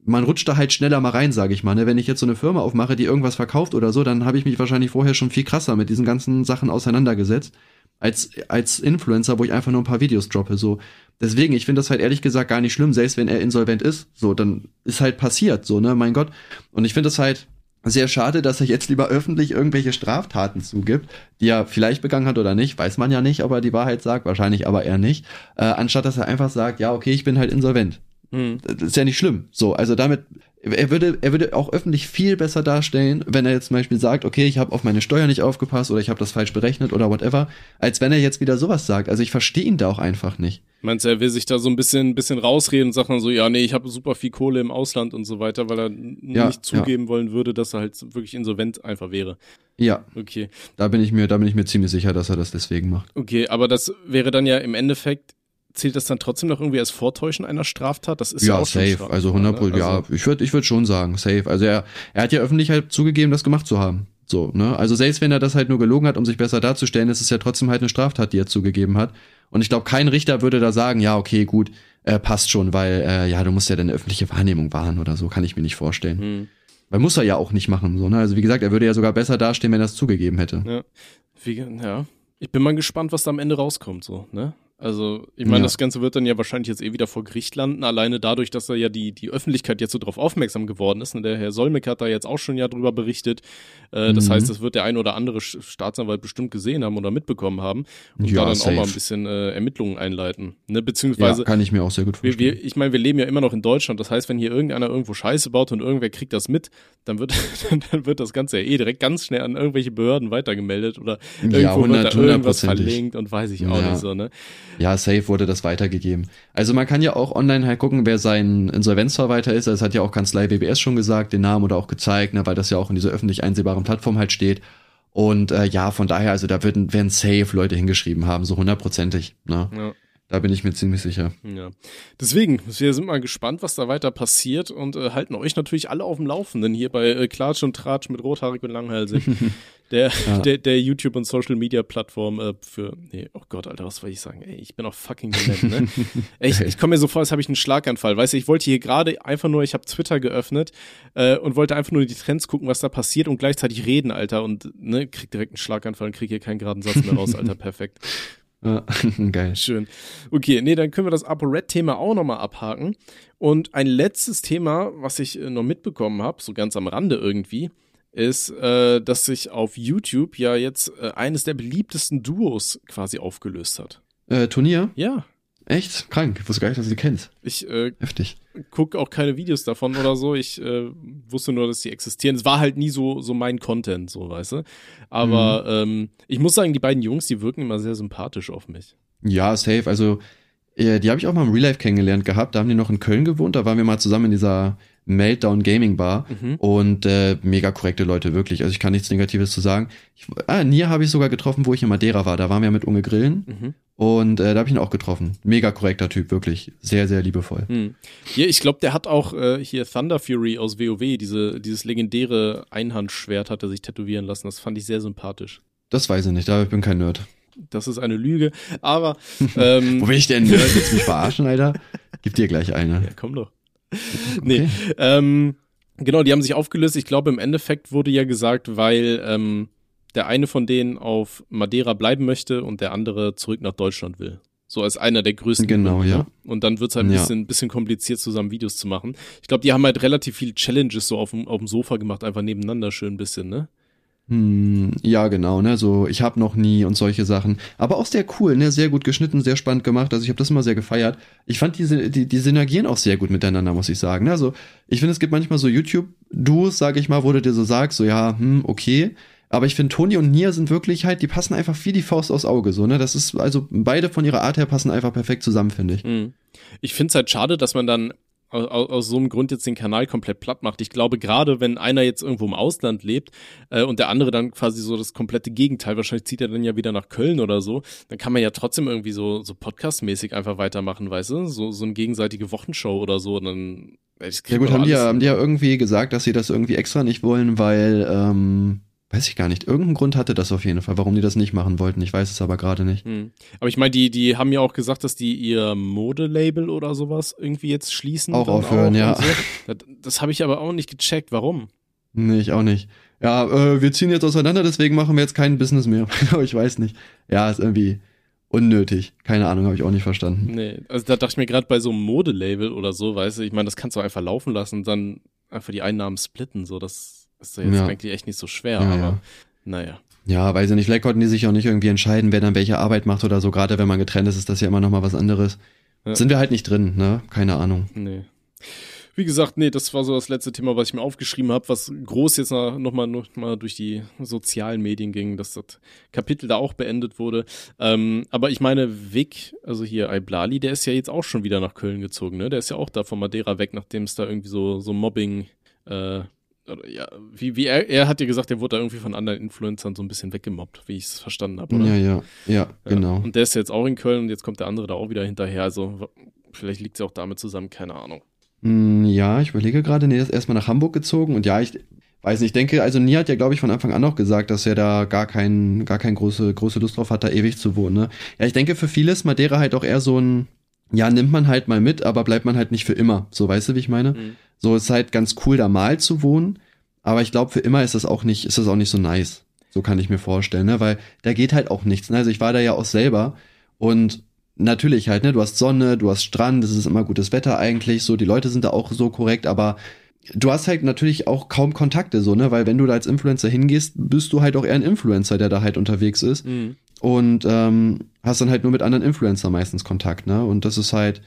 B: man rutscht da halt schneller mal rein, sage ich mal. Ne? Wenn ich jetzt so eine Firma aufmache, die irgendwas verkauft oder so, dann habe ich mich wahrscheinlich vorher schon viel krasser mit diesen ganzen Sachen auseinandergesetzt als als Influencer, wo ich einfach nur ein paar Videos droppe. So Deswegen, ich finde das halt ehrlich gesagt gar nicht schlimm, selbst wenn er insolvent ist. So, dann ist halt passiert, so, ne, mein Gott. Und ich finde das halt sehr schade, dass er jetzt lieber öffentlich irgendwelche Straftaten zugibt, die er vielleicht begangen hat oder nicht, weiß man ja nicht, aber die Wahrheit sagt, wahrscheinlich aber er nicht, äh, anstatt dass er einfach sagt, ja, okay, ich bin halt insolvent. Hm. Das ist ja nicht schlimm. So, also damit er würde, er würde auch öffentlich viel besser darstellen, wenn er jetzt zum Beispiel sagt, okay, ich habe auf meine Steuer nicht aufgepasst oder ich habe das falsch berechnet oder whatever, als wenn er jetzt wieder sowas sagt. Also ich verstehe ihn da auch einfach nicht.
C: Meinst du, er will sich da so ein bisschen, bisschen rausreden und sagt dann so, ja, nee, ich habe super viel Kohle im Ausland und so weiter, weil er ja, nicht zugeben ja. wollen würde, dass er halt wirklich insolvent einfach wäre.
B: Ja.
C: Okay.
B: Da bin ich mir, da bin ich mir ziemlich sicher, dass er das deswegen macht.
C: Okay, aber das wäre dann ja im Endeffekt zählt das dann trotzdem noch irgendwie als Vortäuschen einer Straftat? Das ist ja,
B: ja auch safe. Straftat, also 100 ne? also, ja, ich würde ich würde schon sagen, safe. Also er er hat ja öffentlich halt zugegeben, das gemacht zu haben. So, ne? Also selbst wenn er das halt nur gelogen hat, um sich besser darzustellen, ist es ja trotzdem halt eine Straftat, die er zugegeben hat. Und ich glaube, kein Richter würde da sagen, ja, okay, gut, äh, passt schon, weil äh, ja, du musst ja deine öffentliche Wahrnehmung wahren oder so, kann ich mir nicht vorstellen. Hm. Weil muss er ja auch nicht machen, so, ne? Also wie gesagt, er würde ja sogar besser dastehen, wenn er es zugegeben hätte.
C: Ja. Wie, ja. Ich bin mal gespannt, was da am Ende rauskommt, so, ne? Also, ich meine, ja. das Ganze wird dann ja wahrscheinlich jetzt eh wieder vor Gericht landen, alleine dadurch, dass er ja die, die Öffentlichkeit jetzt so drauf aufmerksam geworden ist. Und der Herr Solmecke hat da jetzt auch schon ja drüber berichtet. Äh, mhm. Das heißt, das wird der ein oder andere Staatsanwalt bestimmt gesehen haben oder mitbekommen haben und ja, da dann safe. auch mal ein bisschen äh, Ermittlungen einleiten. Ne? Beziehungsweise. Ja,
B: kann ich mir auch sehr gut vorstellen.
C: Wir, wir, ich meine, wir leben ja immer noch in Deutschland. Das heißt, wenn hier irgendeiner irgendwo Scheiße baut und irgendwer kriegt das mit, dann wird, (laughs) dann wird das Ganze ja eh direkt ganz schnell an irgendwelche Behörden weitergemeldet oder irgendwo ja, 100, wird da irgendwas verlinkt und weiß ich auch nicht so, ne?
B: Ja, safe wurde das weitergegeben. Also man kann ja auch online halt gucken, wer sein Insolvenzverwalter ist. Das hat ja auch Kanzlei BBS schon gesagt, den Namen oder auch gezeigt, ne, weil das ja auch in dieser öffentlich einsehbaren Plattform halt steht. Und äh, ja, von daher, also da werden, werden safe Leute hingeschrieben haben, so hundertprozentig. Ne? Ja. Da bin ich mir ziemlich sicher.
C: Ja. Deswegen, wir sind mal gespannt, was da weiter passiert und äh, halten euch natürlich alle auf dem Laufenden hier bei äh, Klatsch und Tratsch mit Rothaarig und Langhalsig. (laughs) der, ja. der, der YouTube- und Social-Media-Plattform äh, für, nee, oh Gott, Alter, was soll ich sagen? Ey, ich bin auch fucking dement, ne? (laughs) Ey, ich, ich komme mir so vor, als habe ich einen Schlaganfall. Weißt du, ich wollte hier gerade einfach nur, ich habe Twitter geöffnet äh, und wollte einfach nur die Trends gucken, was da passiert und gleichzeitig reden, Alter. Und ne, krieg direkt einen Schlaganfall und krieg hier keinen geraden Satz mehr raus, Alter, (laughs) perfekt.
B: Ja, (laughs) geil.
C: Schön. Okay, nee, dann können wir das ApoRed-Thema auch nochmal abhaken. Und ein letztes Thema, was ich äh, noch mitbekommen habe, so ganz am Rande irgendwie, ist, äh, dass sich auf YouTube ja jetzt äh, eines der beliebtesten Duos quasi aufgelöst hat.
B: Äh, Turnier?
C: Ja.
B: Echt? Krank. Ich wusste gar nicht, dass du die kennst.
C: Ich äh,
B: Heftig.
C: gucke auch keine Videos davon oder so. Ich äh, wusste nur, dass sie existieren. Es war halt nie so, so mein Content, so, weißt du. Aber ähm, ich muss sagen, die beiden Jungs, die wirken immer sehr sympathisch auf mich.
B: Ja, safe. Also, äh, die habe ich auch mal im Real Life kennengelernt gehabt. Da haben die noch in Köln gewohnt. Da waren wir mal zusammen in dieser Meltdown Gaming Bar.
C: Mhm.
B: Und äh, mega korrekte Leute, wirklich. Also ich kann nichts Negatives zu sagen. Ich, ah, Nia habe ich sogar getroffen, wo ich in Madeira war. Da waren wir mit Unge Grillen.
C: Mhm.
B: Und äh, da habe ich ihn auch getroffen. Mega korrekter Typ, wirklich. Sehr, sehr liebevoll.
C: Hm. Hier, ich glaube, der hat auch äh, hier Thunder Fury aus WoW, diese, dieses legendäre Einhandschwert hat er sich tätowieren lassen. Das fand ich sehr sympathisch.
B: Das weiß ich nicht, aber ich bin kein Nerd.
C: Das ist eine Lüge. Aber (laughs) ähm,
B: Wo bin ich denn Nerd? Willst du mich verarschen, Alter? Gib dir gleich eine.
C: Ja, komm doch. (laughs) Nee, ähm, genau, die haben sich aufgelöst. Ich glaube, im Endeffekt wurde ja gesagt, weil ähm, der eine von denen auf Madeira bleiben möchte und der andere zurück nach Deutschland will. So als einer der größten.
B: Genau,
C: Gründe,
B: ja.
C: ne? Und dann wird's halt ein
B: Ja.
C: bisschen, bisschen kompliziert, zusammen Videos zu machen. Ich glaube, die haben halt relativ viele Challenges so auf dem, auf dem Sofa gemacht, einfach nebeneinander schön ein bisschen, ne?
B: Hm, ja, genau, ne, so ich hab noch nie und solche Sachen. Aber auch sehr cool, ne, sehr gut geschnitten, sehr spannend gemacht. Also ich habe das immer sehr gefeiert. Ich fand diese die, die synergieren auch sehr gut miteinander, muss ich sagen. Ne? Also ich finde, es gibt manchmal so YouTube-Duos, sage ich mal, wo du dir so sagst, so ja, hm, okay. Aber ich finde, Toni und Nia sind wirklich halt, die passen einfach wie die Faust aufs Auge, so, ne? Das ist, also beide von ihrer Art her passen einfach perfekt zusammen, finde ich.
C: Mhm. Ich finde es halt schade, dass man dann aus, aus so einem Grund jetzt den Kanal komplett platt macht. Ich glaube, gerade wenn einer jetzt irgendwo im Ausland lebt äh, und der andere dann quasi so das komplette Gegenteil, wahrscheinlich zieht er dann ja wieder nach Köln oder so, dann kann man ja trotzdem irgendwie so, so podcastmäßig einfach weitermachen, weißt du? So, so eine gegenseitige Wochenshow oder so. Und dann,
B: Ja gut, haben die ja, haben die ja irgendwie gesagt, dass sie das irgendwie extra nicht wollen, weil, ähm, weiß ich gar nicht, irgendein Grund hatte das auf jeden Fall, warum die das nicht machen wollten. Ich weiß es aber gerade nicht.
C: Hm. Aber ich meine, die, die haben ja auch gesagt, dass die ihr Modelabel oder sowas irgendwie jetzt schließen.
B: Auch aufhören, ja.
C: und So. (laughs) Das, das habe ich aber auch nicht gecheckt. Warum?
B: Nee, ich auch nicht. Ja, äh, wir ziehen jetzt auseinander, deswegen machen wir jetzt kein Business mehr. Aber (laughs) ich weiß nicht. Ja, ist irgendwie unnötig. Keine Ahnung, habe ich auch nicht verstanden.
C: Nee, also da dachte ich mir gerade bei so einem Modelabel oder so, weißt du, ich meine, das kannst du einfach laufen lassen und dann einfach die Einnahmen splitten, so, das ist ja jetzt
B: Ja.
C: eigentlich echt nicht so schwer,
B: Ja,
C: aber
B: ja.
C: naja.
B: Ja, weiß ich nicht. Vielleicht konnten die sich auch nicht irgendwie entscheiden, wer dann welche Arbeit macht oder so. Gerade wenn man getrennt ist, ist das ja immer noch mal was anderes.
C: Ja.
B: Sind wir halt nicht drin, ne? Keine Ahnung.
C: Nee. Wie gesagt, nee, das war so das letzte Thema, was ich mir aufgeschrieben habe, was groß jetzt nochmal noch mal durch die sozialen Medien ging, dass das Kapitel da auch beendet wurde. Ähm, aber ich meine, Vic, also hier Iblali, der ist ja jetzt auch schon wieder nach Köln gezogen, ne? Der ist ja auch da von Madeira weg, nachdem es da irgendwie so, so Mobbing, äh, ja, wie, wie er, er hat ja gesagt, er wurde da irgendwie von anderen Influencern so ein bisschen weggemobbt, wie ich es verstanden habe, oder?
B: Ja, ja, ja, genau.
C: Ja. Und der ist jetzt auch in Köln und jetzt kommt der andere da auch wieder hinterher. Also vielleicht liegt es ja auch damit zusammen, keine Ahnung.
B: Hm, Ja, ich überlege gerade, nee, er ist erstmal nach Hamburg gezogen und ja, ich weiß nicht, ich denke, also Nia hat ja, glaube ich, von Anfang an auch gesagt, dass er da gar kein, gar kein große, große Lust drauf hat, da ewig zu wohnen, ne? Ja, ich denke, für viele ist Madeira halt auch eher so ein, ja, nimmt man halt mal mit, aber bleibt man halt nicht für immer. So, weißt du, wie ich meine?
C: Mhm.
B: So ist halt ganz cool, da mal zu wohnen, aber ich glaube, für immer ist das auch nicht, ist das auch nicht so nice. So kann ich mir vorstellen, ne? Weil da geht halt auch nichts. Ne? Also ich war da ja auch selber und natürlich halt, ne, du hast Sonne, du hast Strand, es ist immer gutes Wetter eigentlich, so, die Leute sind da auch so korrekt, aber du hast halt natürlich auch kaum Kontakte, so, ne, weil wenn du da als Influencer hingehst, bist du halt auch eher ein Influencer, der da halt unterwegs ist
C: Mhm.
B: Und ähm, hast dann halt nur mit anderen Influencer meistens Kontakt, ne, und das ist halt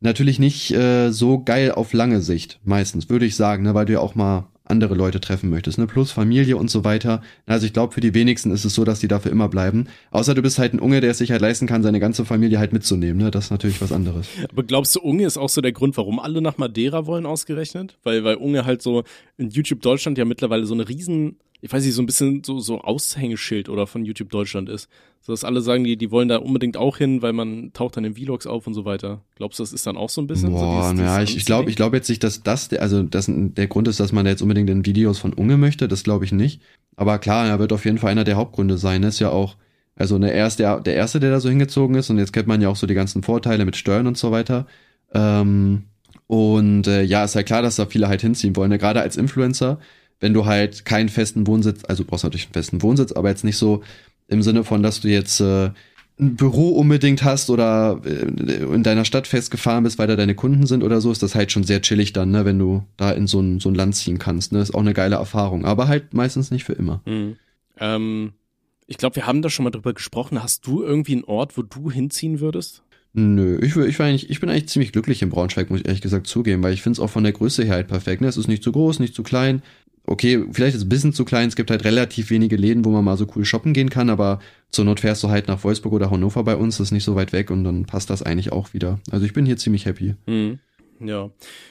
B: natürlich nicht äh, so geil auf lange Sicht, meistens, würde ich sagen, ne, weil du ja auch mal andere Leute treffen möchtest, ne, plus Familie und so weiter. Also ich glaube, für die wenigsten ist es so, dass die dafür immer bleiben. Außer du bist halt ein Unge, der es sich halt leisten kann, seine ganze Familie halt mitzunehmen, ne, das ist natürlich was anderes.
C: Aber glaubst du, Unge ist auch so der Grund, warum alle nach Madeira wollen, ausgerechnet? Weil, weil Unge halt so in YouTube Deutschland ja mittlerweile so eine riesen, ich weiß nicht, so ein bisschen so, so Aushängeschild oder von YouTube Deutschland ist. So dass alle sagen, die, die wollen da unbedingt auch hin, weil man taucht dann in Vlogs auf und so weiter. Glaubst du, das ist dann auch so ein bisschen?
B: Boah,
C: so dieses-
B: ja,
C: dieses
B: ich, ich glaube, ich glaube jetzt nicht, dass das, der, also das der Grund ist, dass man da jetzt unbedingt in Videos von Unge möchte, das glaube ich nicht. Aber klar, er wird auf jeden Fall einer der Hauptgründe sein. Ist ja auch, also ne, er ist der, der Erste, der da so hingezogen ist und jetzt kennt man ja auch so die ganzen Vorteile mit Steuern und so weiter. Ähm, und äh, ja, ist ja klar, dass da viele halt hinziehen wollen. Ne? Gerade als Influencer, wenn du halt keinen festen Wohnsitz, also du brauchst natürlich einen festen Wohnsitz, aber jetzt nicht so im Sinne von, dass du jetzt äh, ein Büro unbedingt hast oder äh, in deiner Stadt festgefahren bist, weil da deine Kunden sind oder so, ist das halt schon sehr chillig dann, ne, wenn du da in so ein, so ein Land ziehen kannst. Ne? Ist auch eine geile Erfahrung, aber halt meistens nicht für immer.
C: Mhm. Ähm, ich glaube, wir haben da schon mal drüber gesprochen. Hast du irgendwie einen Ort, wo du hinziehen würdest?
B: Nö, ich, ich, eigentlich, ich bin eigentlich ziemlich glücklich in Braunschweig, muss ich ehrlich gesagt zugeben, weil ich finde es auch von der Größe her halt perfekt. Ne? Es ist nicht zu groß, nicht zu klein. Okay, vielleicht ist es ein bisschen zu klein, es gibt halt relativ wenige Läden, wo man mal so cool shoppen gehen kann, aber zur Not fährst du halt nach Wolfsburg oder Hannover bei uns, das ist nicht so weit weg und dann passt das eigentlich auch wieder. Also ich bin hier ziemlich happy.
C: Mhm. Ja,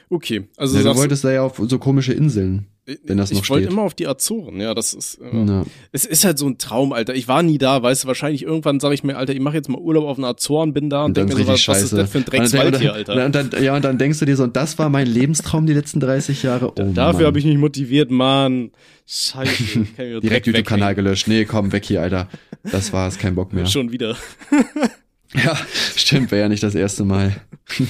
C: okay. Also
B: Ja, du wolltest da ja auf so komische Inseln. Wenn das noch
C: ich wollte immer auf die Azoren, ja, das ist. Äh,
B: Ja.
C: Es ist halt so ein Traum, Alter. Ich war nie da, weißt du, wahrscheinlich irgendwann sage ich mir, Alter, ich mache jetzt mal Urlaub auf den Azoren, bin da und,
B: Und
C: denke mir so, was, was ist das für ein Dreckswald hier, Alter?
B: Und dann, ja, und dann denkst du dir so, und das war mein Lebenstraum die letzten 30 Jahre. Oh,
C: Dafür habe ich mich motiviert, Mann. Scheiße. Ich (laughs)
B: direkt YouTube-Kanal gelöscht. Nee, komm, weg hier, Alter. Das war's, kein Bock mehr.
C: Schon wieder. (laughs) (laughs)
B: Ja, stimmt, wäre ja nicht das erste Mal. (laughs)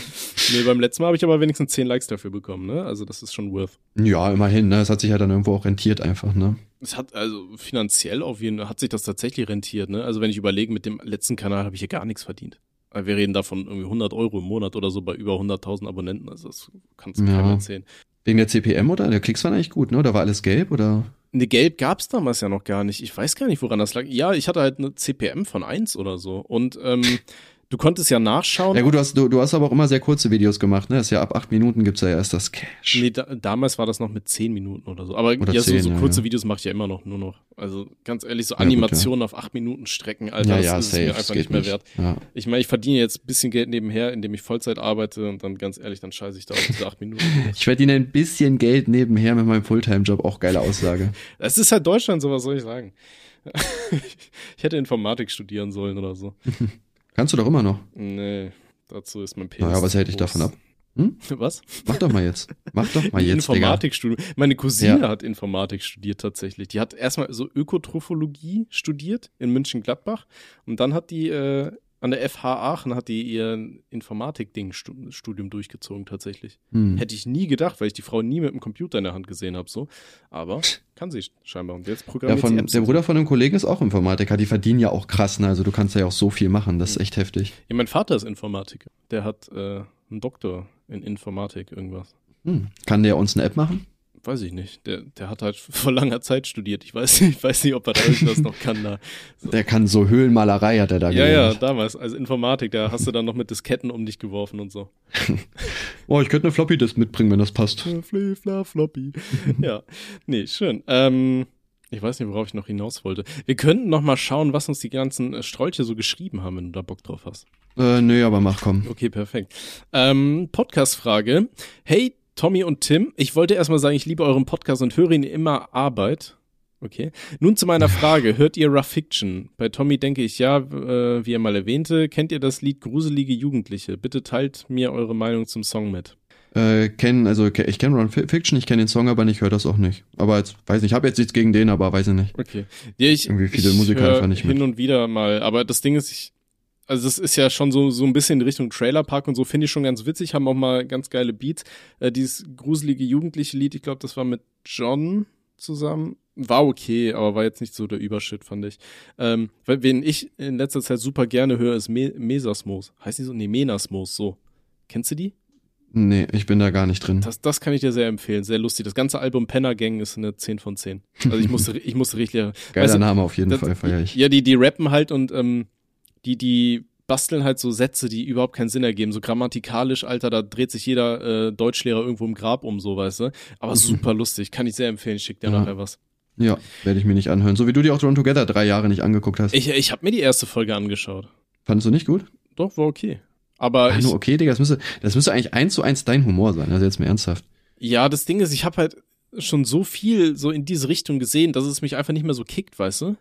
C: Nee, beim letzten Mal habe ich aber wenigstens 10 Likes dafür bekommen, ne? Also das ist schon worth.
B: Ja, immerhin, ne? Es hat sich ja dann irgendwo auch rentiert einfach, ne?
C: Es hat also finanziell auf jeden Fall hat sich das tatsächlich rentiert, ne? Also wenn ich überlege, mit dem letzten Kanal habe ich hier gar nichts verdient. Wir reden davon irgendwie 100 Euro im Monat oder so bei über 100.000 Abonnenten. Also das kannst du
B: Ja.
C: keinem erzählen.
B: Wegen der CPM oder? Der Klicks waren eigentlich gut, ne? Oder war alles gelb oder?
C: Ne, Gelb gab's damals ja noch gar nicht. Ich weiß gar nicht, woran das lag. Ja, ich hatte halt eine CPM von 1 oder so. Und ähm, (laughs) du konntest ja nachschauen.
B: Ja gut, du hast, du, du hast aber auch immer sehr kurze Videos gemacht, ne? Das ist ja ab acht Minuten gibt's ja erst das Cash.
C: Nee, da, damals war das noch mit 10 Minuten oder so. Aber
B: Oder
C: ja, so,
B: 10,
C: so
B: ja,
C: kurze
B: ja.
C: Videos mache ich ja immer noch nur noch. Also ganz ehrlich, so
B: Ja, gut,
C: Animationen auf 8 Minuten strecken, Alter, das ist es
B: safe,
C: mir einfach nicht mehr wert.
B: Ja.
C: Ich meine, ich verdiene jetzt ein bisschen Geld nebenher, indem ich Vollzeit arbeite und dann ganz ehrlich, dann scheiße ich da auf diese 8 Minuten. (laughs)
B: Ich verdiene ein bisschen Geld nebenher mit meinem Fulltime-Job, auch geile Aussage. (laughs)
C: Das ist halt Deutschland, so was soll ich sagen. (laughs) ich hätte Informatik studieren sollen oder so.
B: Kannst du doch immer noch.
C: Nee, dazu ist mein Penis.
B: Naja, was hält dich
C: groß.
B: davon ab? (laughs)
C: Was?
B: Mach doch mal jetzt. Mach doch mal jetzt.
C: Informatikstudium. Meine Cousine
B: Ja.
C: hat Informatik studiert tatsächlich. Die hat erstmal so Ökotrophologie studiert in München-Gladbach und dann hat die äh, an der FH Aachen hat die ihr Informatik-Ding-Studium durchgezogen tatsächlich.
B: Hm.
C: Hätte ich nie gedacht, weil ich die Frau nie mit dem Computer in der Hand gesehen habe, so. Aber (laughs) kann sie scheinbar. Und jetzt
B: Ja,
C: programmiert
B: von,
C: sie Apps.
B: der Bruder von einem Kollegen ist auch Informatiker. Die verdienen ja auch krass, ne? Also du kannst ja auch so viel machen. Das ist
C: Hm.
B: echt heftig.
C: Ja, mein Vater ist Informatiker. Der hat äh, einen Doktor in Informatik, irgendwas.
B: Hm. Kann der uns eine App machen?
C: Weiß ich nicht. Der, der hat halt (laughs) vor langer Zeit studiert. Ich weiß nicht, (laughs) ich weiß nicht ob er da irgendwas noch kann. Da.
B: Der kann so Höhlenmalerei, hat er da
C: Ja, ja,
B: gelernt.
C: damals, als Informatik, da hast du dann noch mit Disketten um dich geworfen und so. (laughs)
B: Oh, ich könnte eine Floppy-Disk mitbringen, wenn das passt.
C: Fli, fla, floppy. ja, nee, schön. Ähm, ich weiß nicht, worauf ich noch hinaus wollte. Wir könnten noch mal schauen, was uns die ganzen äh, Strolche so geschrieben haben, wenn du da Bock drauf hast.
B: Äh, nö, aber mach komm.
C: Okay, perfekt. Ähm, Podcast-Frage. Hey, Tommy und Tim, ich wollte erstmal sagen, ich liebe euren Podcast und höre ihn immer Arbeit. Okay. Nun zu meiner Frage. (laughs) Hört ihr Rough Fiction? Bei Tommy denke ich ja, äh, wie er mal erwähnte. Kennt ihr das Lied Gruselige Jugendliche? Bitte teilt mir eure Meinung zum Song mit.
B: Äh, kenn, also ich kenne Fi- Fiction, ich kenne den Song, aber nicht höre das auch nicht. Aber jetzt weiß nicht, ich habe jetzt nichts gegen den, aber weiß ich nicht.
C: Okay. Ja, ich,
B: Irgendwie viele
C: ich
B: Musiker einfach nicht mit.
C: hin und wieder mal. Aber das Ding ist, ich, also das ist ja schon so, so ein bisschen in Richtung Trailerpark und so, finde ich schon ganz witzig, haben auch mal ganz geile Beats. Äh, dieses gruselige jugendliche Lied, ich glaube, das war mit John zusammen. War okay, aber war jetzt nicht so der Überschritt, fand ich. Ähm, weil, wen ich in letzter Zeit super gerne höre, ist Me Mesasmos. Heißt die so? Nee, Menasmos, so. Kennst du die?
B: Nee, ich bin da gar nicht drin.
C: Das, das kann ich dir sehr empfehlen. Sehr lustig. Das ganze Album Penner Gang ist eine 10 von 10. Also ich musste, (laughs) ich musste richtig,
B: Geiler
C: weißt du,
B: Name auf jeden
C: das-
B: Fall, feier ich.
C: Ja, die, die rappen halt und ähm, die, die basteln halt so Sätze, die überhaupt keinen Sinn ergeben. So grammatikalisch, Alter, da dreht sich jeder äh, Deutschlehrer irgendwo im Grab um, so, weißt du. Aber super lustig, kann ich sehr empfehlen. Ich schick dir
B: Ja.
C: nachher was.
B: Ja, werde ich mir nicht anhören. So wie du dir auch Drawn Together drei Jahre nicht angeguckt hast.
C: Ich, ich habe mir die erste Folge angeschaut.
B: Fandest du nicht gut?
C: Doch, war okay. Aber
B: Ah,
C: ich,
B: nur okay, Digga, das müsste, das müsste eigentlich eins zu eins dein Humor sein. Also jetzt mal ernsthaft.
C: ja, das Ding ist, ich habe halt schon so viel so in diese Richtung gesehen, dass es mich einfach nicht mehr so kickt, weißt du?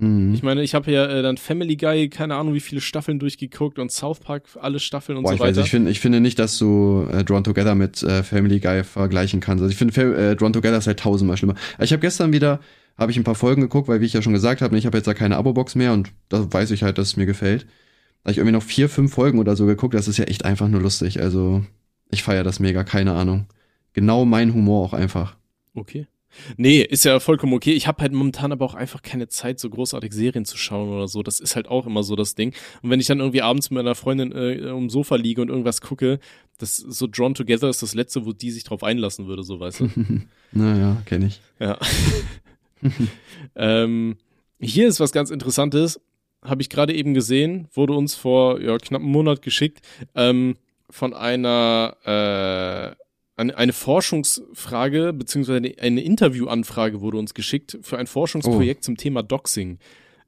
B: Mhm.
C: Ich meine, ich habe ja äh, dann Family Guy, keine Ahnung, wie viele Staffeln durchgeguckt und South Park, alle Staffeln und
B: Boah,
C: so
B: ich weiß,
C: weiter.
B: ich finde, ich finde nicht, dass du äh, Drawn Together mit äh, Family Guy vergleichen kannst. Also ich finde, äh, Drawn Together ist halt tausendmal schlimmer. Ich habe gestern wieder, habe ich ein paar Folgen geguckt, weil wie ich ja schon gesagt habe, ich habe jetzt da keine Abo-Box mehr und da weiß ich halt, dass es mir gefällt. Da habe ich irgendwie noch vier, fünf Folgen oder so geguckt. Das ist ja echt einfach nur lustig. Also ich feiere das mega, keine Ahnung. Genau mein Humor auch einfach.
C: okay. Nee, ist ja vollkommen okay. Ich habe halt momentan aber auch einfach keine Zeit, so großartig Serien zu schauen oder so. Das ist halt auch immer so das Ding. Und wenn ich dann irgendwie abends mit meiner Freundin äh, um Sofa liege und irgendwas gucke, das so Drawn Together ist das letzte, wo die sich drauf einlassen würde, so weißt du. (laughs)
B: naja, kenne ich.
C: Ja. ähm, hier ist was ganz Interessantes. Habe ich gerade eben gesehen, wurde uns vor ja, knapp einem Monat geschickt ähm, von einer äh, eine, Forschungsfrage beziehungsweise eine, Interviewanfrage wurde uns geschickt für ein Forschungsprojekt oh. zum Thema Doxing,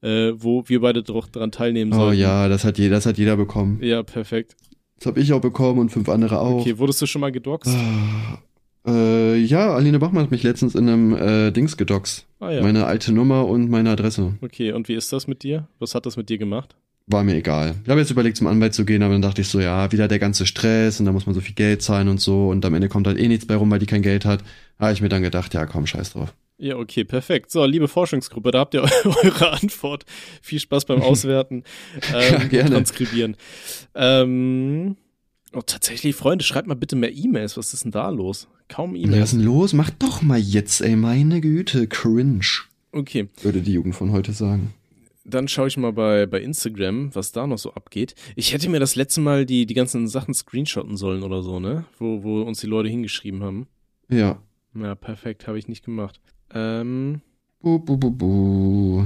C: äh, wo wir beide daran teilnehmen sollen.
B: Oh ja, das hat, jeder, das hat jeder bekommen.
C: Ja, perfekt.
B: Das habe ich auch bekommen und fünf andere auch.
C: Okay, wurdest du schon mal gedoxt?
B: Ah, äh, ja, Aline Bachmann hat mich letztens in einem äh, Dings gedoxt. Ah, ja. Meine alte Nummer und meine Adresse.
C: Okay, und wie ist das mit dir? Was hat das mit dir gemacht?
B: War mir egal. Ich habe jetzt überlegt, zum Anwalt zu gehen, aber dann dachte ich so, ja, wieder der ganze Stress und da muss man so viel Geld zahlen und so und am Ende kommt halt eh nichts bei rum, weil die kein Geld hat. Da habe ich mir dann gedacht, ja, komm, scheiß drauf.
C: Ja, okay, perfekt. So, liebe Forschungsgruppe, da habt ihr (laughs) eure Antwort. Viel Spaß beim Auswerten, (laughs) ähm, ja, gerne. transkribieren. Ähm, Oh, tatsächlich, Freunde, schreibt mal bitte mehr E-Mails. Was ist denn da los? Kaum E-Mails.
B: Was ist denn los? Mach doch mal jetzt, ey, meine Güte, cringe.
C: Okay.
B: Würde die Jugend von heute sagen.
C: Dann schaue ich mal bei, bei Instagram, was da noch so abgeht. Ich hätte mir das letzte Mal die, die ganzen Sachen screenshotten sollen oder so, ne? Wo, wo uns die Leute hingeschrieben haben.
B: Ja.
C: Ja, perfekt, habe ich nicht gemacht. Ähm.
B: Bu, bu, bu, bu.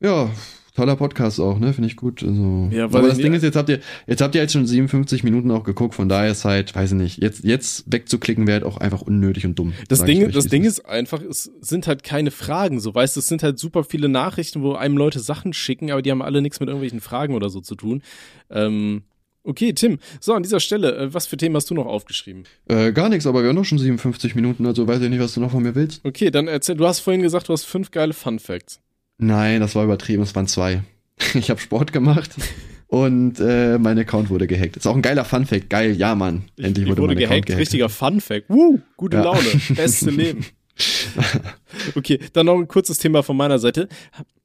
B: Ja, toller Podcast auch, ne? Finde ich gut. Also, ja, aber das Ding ist, jetzt habt ihr, jetzt habt ihr jetzt schon 57 Minuten auch geguckt, von daher ist halt, weiß ich nicht, jetzt, jetzt wegzuklicken wäre halt auch einfach unnötig und dumm.
C: Das Ding, das Ding ist einfach, es sind halt keine Fragen, so weißt du, es sind halt super viele Nachrichten, wo einem Leute Sachen schicken, aber die haben alle nichts mit irgendwelchen Fragen oder so zu tun. Ähm, Okay, Tim. So, an dieser Stelle, äh, was für Themen hast du noch aufgeschrieben?
B: Äh, gar nichts, aber wir haben noch schon 57 Minuten, also weiß ich nicht, was du noch von mir willst.
C: Okay, dann erzähl, du hast vorhin gesagt, du hast fünf geile Fun Facts.
B: Nein, das war übertrieben, es waren zwei. (laughs) Ich habe Sport gemacht und äh, mein Account wurde gehackt. Ist auch ein geiler Funfact. Geil, ja, Mann.
C: Endlich wurde, wurde mein gehackt. gehackt. Richtiger Funfact. Woo, gute ja. Laune. Beste (laughs) Leben. okay, dann noch ein kurzes Thema von meiner Seite.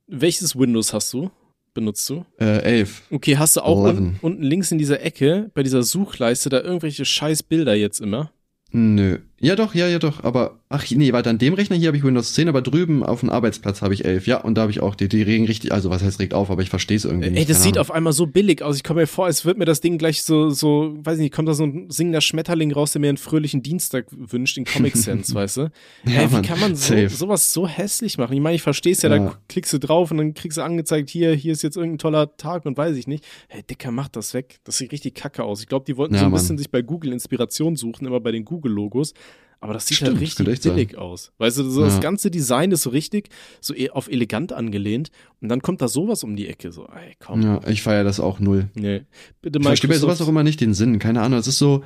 C: Welches Windows hast du? Benutzt du?
B: Äh, 11.
C: Okay, hast du auch unten, unten links in dieser Ecke bei dieser Suchleiste da irgendwelche scheiß Bilder jetzt immer?
B: Nö. Ja doch, ja, ja doch, aber ach nee, weiter an dem Rechner hier habe ich Windows 10, aber drüben auf dem Arbeitsplatz habe ich 11. Ja, und da habe ich auch die die regen richtig, also was heißt regt auf, aber ich verstehe es irgendwie nicht.
C: Ey, das sieht Ahnung. auf einmal so billig aus. Ich komme mir vor, als würde mir das Ding gleich so so, weiß ich nicht, kommt da so ein singender Schmetterling raus, der mir einen fröhlichen Dienstag wünscht in Comic (laughs) Sans, weißt du? Ja, Ey, wie Mann, kann man so, sowas so hässlich machen? Ich meine, ich verstehe es ja, ja, da klickst du drauf und dann kriegst du angezeigt, hier hier ist jetzt irgendein toller Tag und weiß ich nicht. Hey, Dicker, mach das weg. Das sieht richtig kacke aus. Ich glaube, die wollten ja, so ein Mann. bisschen sich bei Google Inspiration suchen, immer bei den Google Logos. Aber das sieht Stimmt, halt richtig billig sein. aus. Weißt du, so ja. das ganze Design ist so richtig, so e- auf elegant angelehnt. Und dann kommt da sowas um die Ecke. So, ey, komm.
B: Ja, ich feiere das auch null.
C: Nee.
B: Bitte mal. Ich verstehe bei sowas auch immer nicht den Sinn. Keine Ahnung. Es ist so,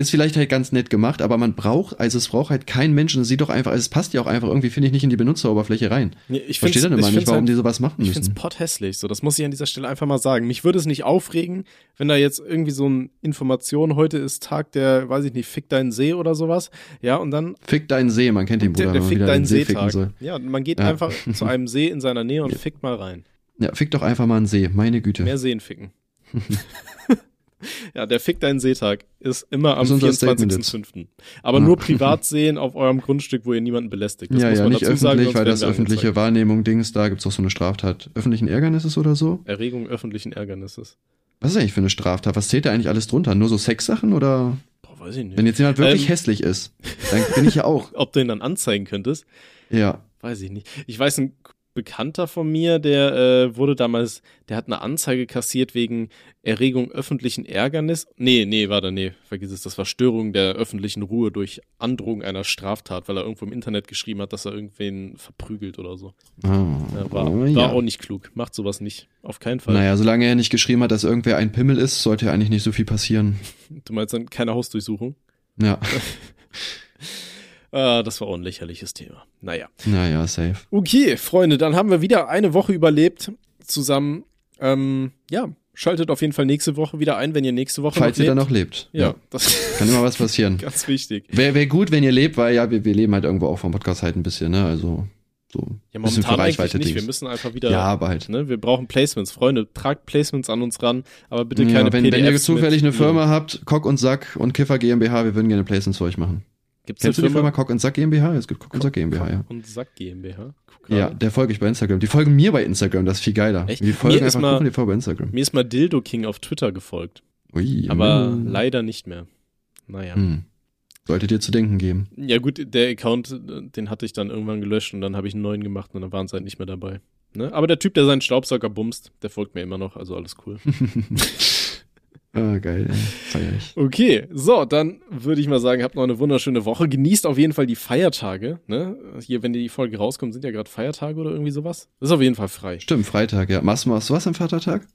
B: ist vielleicht halt ganz nett gemacht, aber man braucht, also es braucht halt kein Mensch und es sieht doch einfach, also es passt ja auch einfach irgendwie, finde ich, nicht in die Benutzeroberfläche rein.
C: Nee, ich
B: verstehe dann immer nicht, warum halt, die sowas machen müssen.
C: Ich finde es pothässlich, so, das muss ich an dieser Stelle einfach mal sagen. Mich würde es nicht aufregen, wenn da jetzt irgendwie so eine Information, heute ist Tag der, weiß ich nicht, Fick deinen See oder sowas, ja, und dann.
B: Fick deinen See, man kennt den Bruder,
C: der, der Fick deinen See Seetag. Soll. Ja, man geht ja. einfach (laughs) zu einem See in seiner Nähe und ja. fickt mal rein.
B: Ja, fick doch einfach mal einen See, meine Güte.
C: Mehr Seen ficken. (laughs) Ja, der Fick deinen Seetag ist immer am 24.05. Aber ja. nur privat sehen auf eurem Grundstück, wo ihr niemanden belästigt.
B: Das ja, ja, nicht öffentlich, sagen, weil das öffentliche angezeigt. Wahrnehmung Dings, da gibt's auch so eine Straftat. Öffentlichen Ärgernisses oder so?
C: Erregung öffentlichen Ärgernisses.
B: Was ist eigentlich für eine Straftat? Was zählt da eigentlich alles drunter? Nur so Sexsachen oder?
C: Boah, weiß ich nicht.
B: Wenn jetzt jemand wirklich ähm, hässlich ist, dann bin ich ja auch. (laughs)
C: Ob du ihn dann anzeigen könntest?
B: Ja.
C: Weiß ich nicht. Ich weiß, ein Bekannter von mir, der äh, wurde damals, der hat eine Anzeige kassiert wegen Erregung öffentlichen Ärgernis. Nee, nee, warte, nee, vergiss es, das war Störung der öffentlichen Ruhe durch Androhung einer Straftat, weil er irgendwo im Internet geschrieben hat, dass er irgendwen verprügelt oder so.
B: Oh,
C: ja, war, ja. war auch nicht klug. Macht sowas nicht. Auf keinen Fall.
B: Naja, solange er nicht geschrieben hat, dass irgendwer ein Pimmel ist, sollte ja eigentlich nicht so viel passieren.
C: Du meinst dann keine Hausdurchsuchung?
B: Ja. (laughs)
C: Ah, das war auch ein lächerliches Thema. Naja.
B: Naja, safe.
C: Okay, Freunde, dann haben wir wieder eine Woche überlebt zusammen. Ähm, ja, schaltet auf jeden Fall nächste Woche wieder ein, wenn ihr nächste Woche
B: Falls
C: noch
B: ihr dann noch lebt.
C: Ja, ja. Das
B: kann immer was passieren. (laughs)
C: Ganz wichtig.
B: Wäre wär gut, wenn ihr lebt, weil ja, wir, wir leben halt irgendwo auch vom Podcast halt ein bisschen, ne? Also so.
C: Ja, momentan eigentlich nicht. Wir müssen einfach wieder.
B: Ja, aber halt.
C: Ne, wir brauchen Placements. Freunde, tragt Placements an uns ran, aber bitte keine ja,
B: wenn, PDFs wenn ihr zufällig eine Firma habt, Cock und Sack und Kiffer GmbH, wir würden gerne Placements für euch machen.
C: Gibt's
B: Kennst du
C: eine
B: die Firma Cock und Sack GmbH? Es gibt Cock und Sack GmbH, ja.
C: Und Sack GmbH.
B: Ja, der folge ich bei Instagram. Die folgen mir bei Instagram, das ist viel geiler.
C: Echt?
B: Die folgen
C: Mir
B: einfach
C: mal-
B: Cock folgen bei Instagram.
C: Mir ist mal Dildo King auf Twitter gefolgt.
B: Ui,
C: Aber
B: mm.
C: leider nicht mehr. Naja.
B: Hm. Sollte dir zu denken geben.
C: Ja gut, der Account, den hatte ich dann irgendwann gelöscht und dann habe ich einen neuen gemacht und dann waren sie halt nicht mehr dabei. Ne? Aber der Typ, der seinen Staubsauger bumst, der folgt mir immer noch, also alles cool. (laughs)
B: ah, geil, ey. feier ich.
C: Okay, so, dann würde ich mal sagen, habt noch eine wunderschöne Woche. Genießt auf jeden Fall die Feiertage. Ne? Hier, wenn die Folge rauskommt, sind ja gerade Feiertage oder irgendwie sowas. Das ist auf jeden Fall frei.
B: Stimmt, Freitag, ja. Machst du machst du was am Vatertag?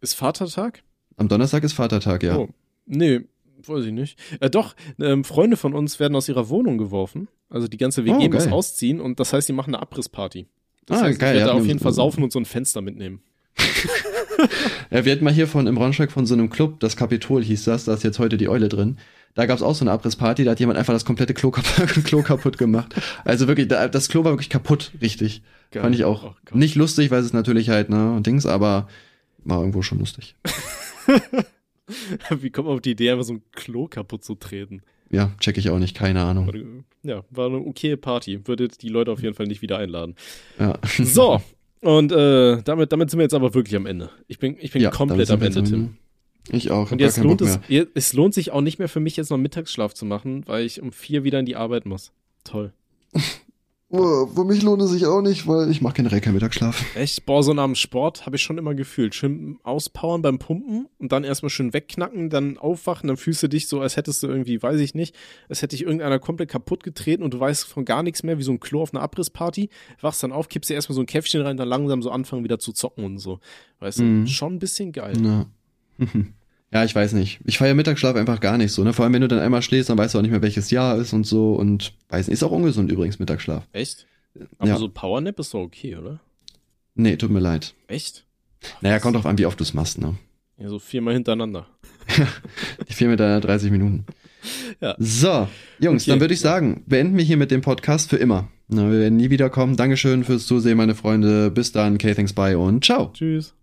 C: Ist Vatertag?
B: Am Donnerstag ist Vatertag, ja.
C: Oh, nee, weiß ich nicht. Äh, doch, ähm, Freunde von uns werden aus ihrer Wohnung geworfen. Also die ganze WG
B: Oh,
C: muss ausziehen und das heißt, die machen eine Abrissparty. Das
B: Ah,
C: heißt,
B: geil,
C: ich werde
B: ja,
C: da auf jeden Fall saufen und so ein Fenster mitnehmen. (laughs)
B: Ja, (laughs) wir hatten mal hier von im Braunschweig von so einem Club, das Kapitol hieß das, da ist jetzt heute die Eule drin. Da gab's auch so eine Abrissparty, da hat jemand einfach das komplette Klo, kap (laughs) Klo kaputt gemacht. Also wirklich, da, das Klo war wirklich kaputt, richtig.
C: Geil.
B: Fand ich auch
C: Oh
B: nicht lustig, weil es natürlich halt, ne, und Dings, aber war irgendwo schon lustig. (laughs)
C: Wie kommt man auf die Idee, einfach so ein Klo kaputt zu treten?
B: Ja, check ich auch nicht, keine Ahnung.
C: Ja, war eine okay Party. Würdet die Leute auf jeden Fall nicht wieder einladen.
B: Ja.
C: So, und äh, damit, damit sind wir jetzt aber wirklich am Ende. Ich bin, ich bin
B: Ja,
C: komplett am Ende, Tim.
B: Ich auch,
C: Und jetzt lohnt es, es lohnt sich auch nicht mehr für mich, jetzt noch Mittagsschlaf zu machen, weil ich um vier wieder in die Arbeit muss. Toll. (laughs)
B: Oh, für mich lohnt es sich auch nicht, weil ich mache generell keinen Mittagsschlaf.
C: Echt? Boah, so nach dem Sport habe ich schon immer gefühlt. Schön auspowern beim Pumpen und dann erstmal schön wegknacken, dann aufwachen, dann fühlst du dich so, als hättest du irgendwie, weiß ich nicht, als hätte dich irgendeiner komplett kaputt getreten und du weißt von gar nichts mehr, wie so ein Klo auf einer Abrissparty. Wachst dann auf, kippst dir erstmal so ein Käffchen rein, dann langsam so anfangen wieder zu zocken und so. Weißt du,
B: Mhm.
C: schon ein bisschen geil.
B: Ja. (laughs) ja, ich weiß nicht. Ich feiere Mittagsschlaf einfach gar nicht so. Ne? Vor allem, wenn du dann einmal schläfst, dann weißt du auch nicht mehr, welches Jahr ist und so. Und weiß nicht, ist auch ungesund übrigens, Mittagsschlaf.
C: Echt? Aber
B: Ja.
C: so Powernap ist doch okay, oder?
B: Nee, tut mir leid.
C: Echt?
B: Naja, kommt drauf an, wie oft du es machst, ne?
C: Ja, so viermal hintereinander.
B: Die vier mit deiner 30 Minuten.
C: Ja.
B: So, Jungs,
C: Okay.
B: dann würde ich sagen, beenden wir hier mit dem Podcast für immer. Na, wir werden nie wiederkommen. Dankeschön fürs Zusehen, meine Freunde. Bis dann, K-Thanks, bye und ciao.
C: Tschüss.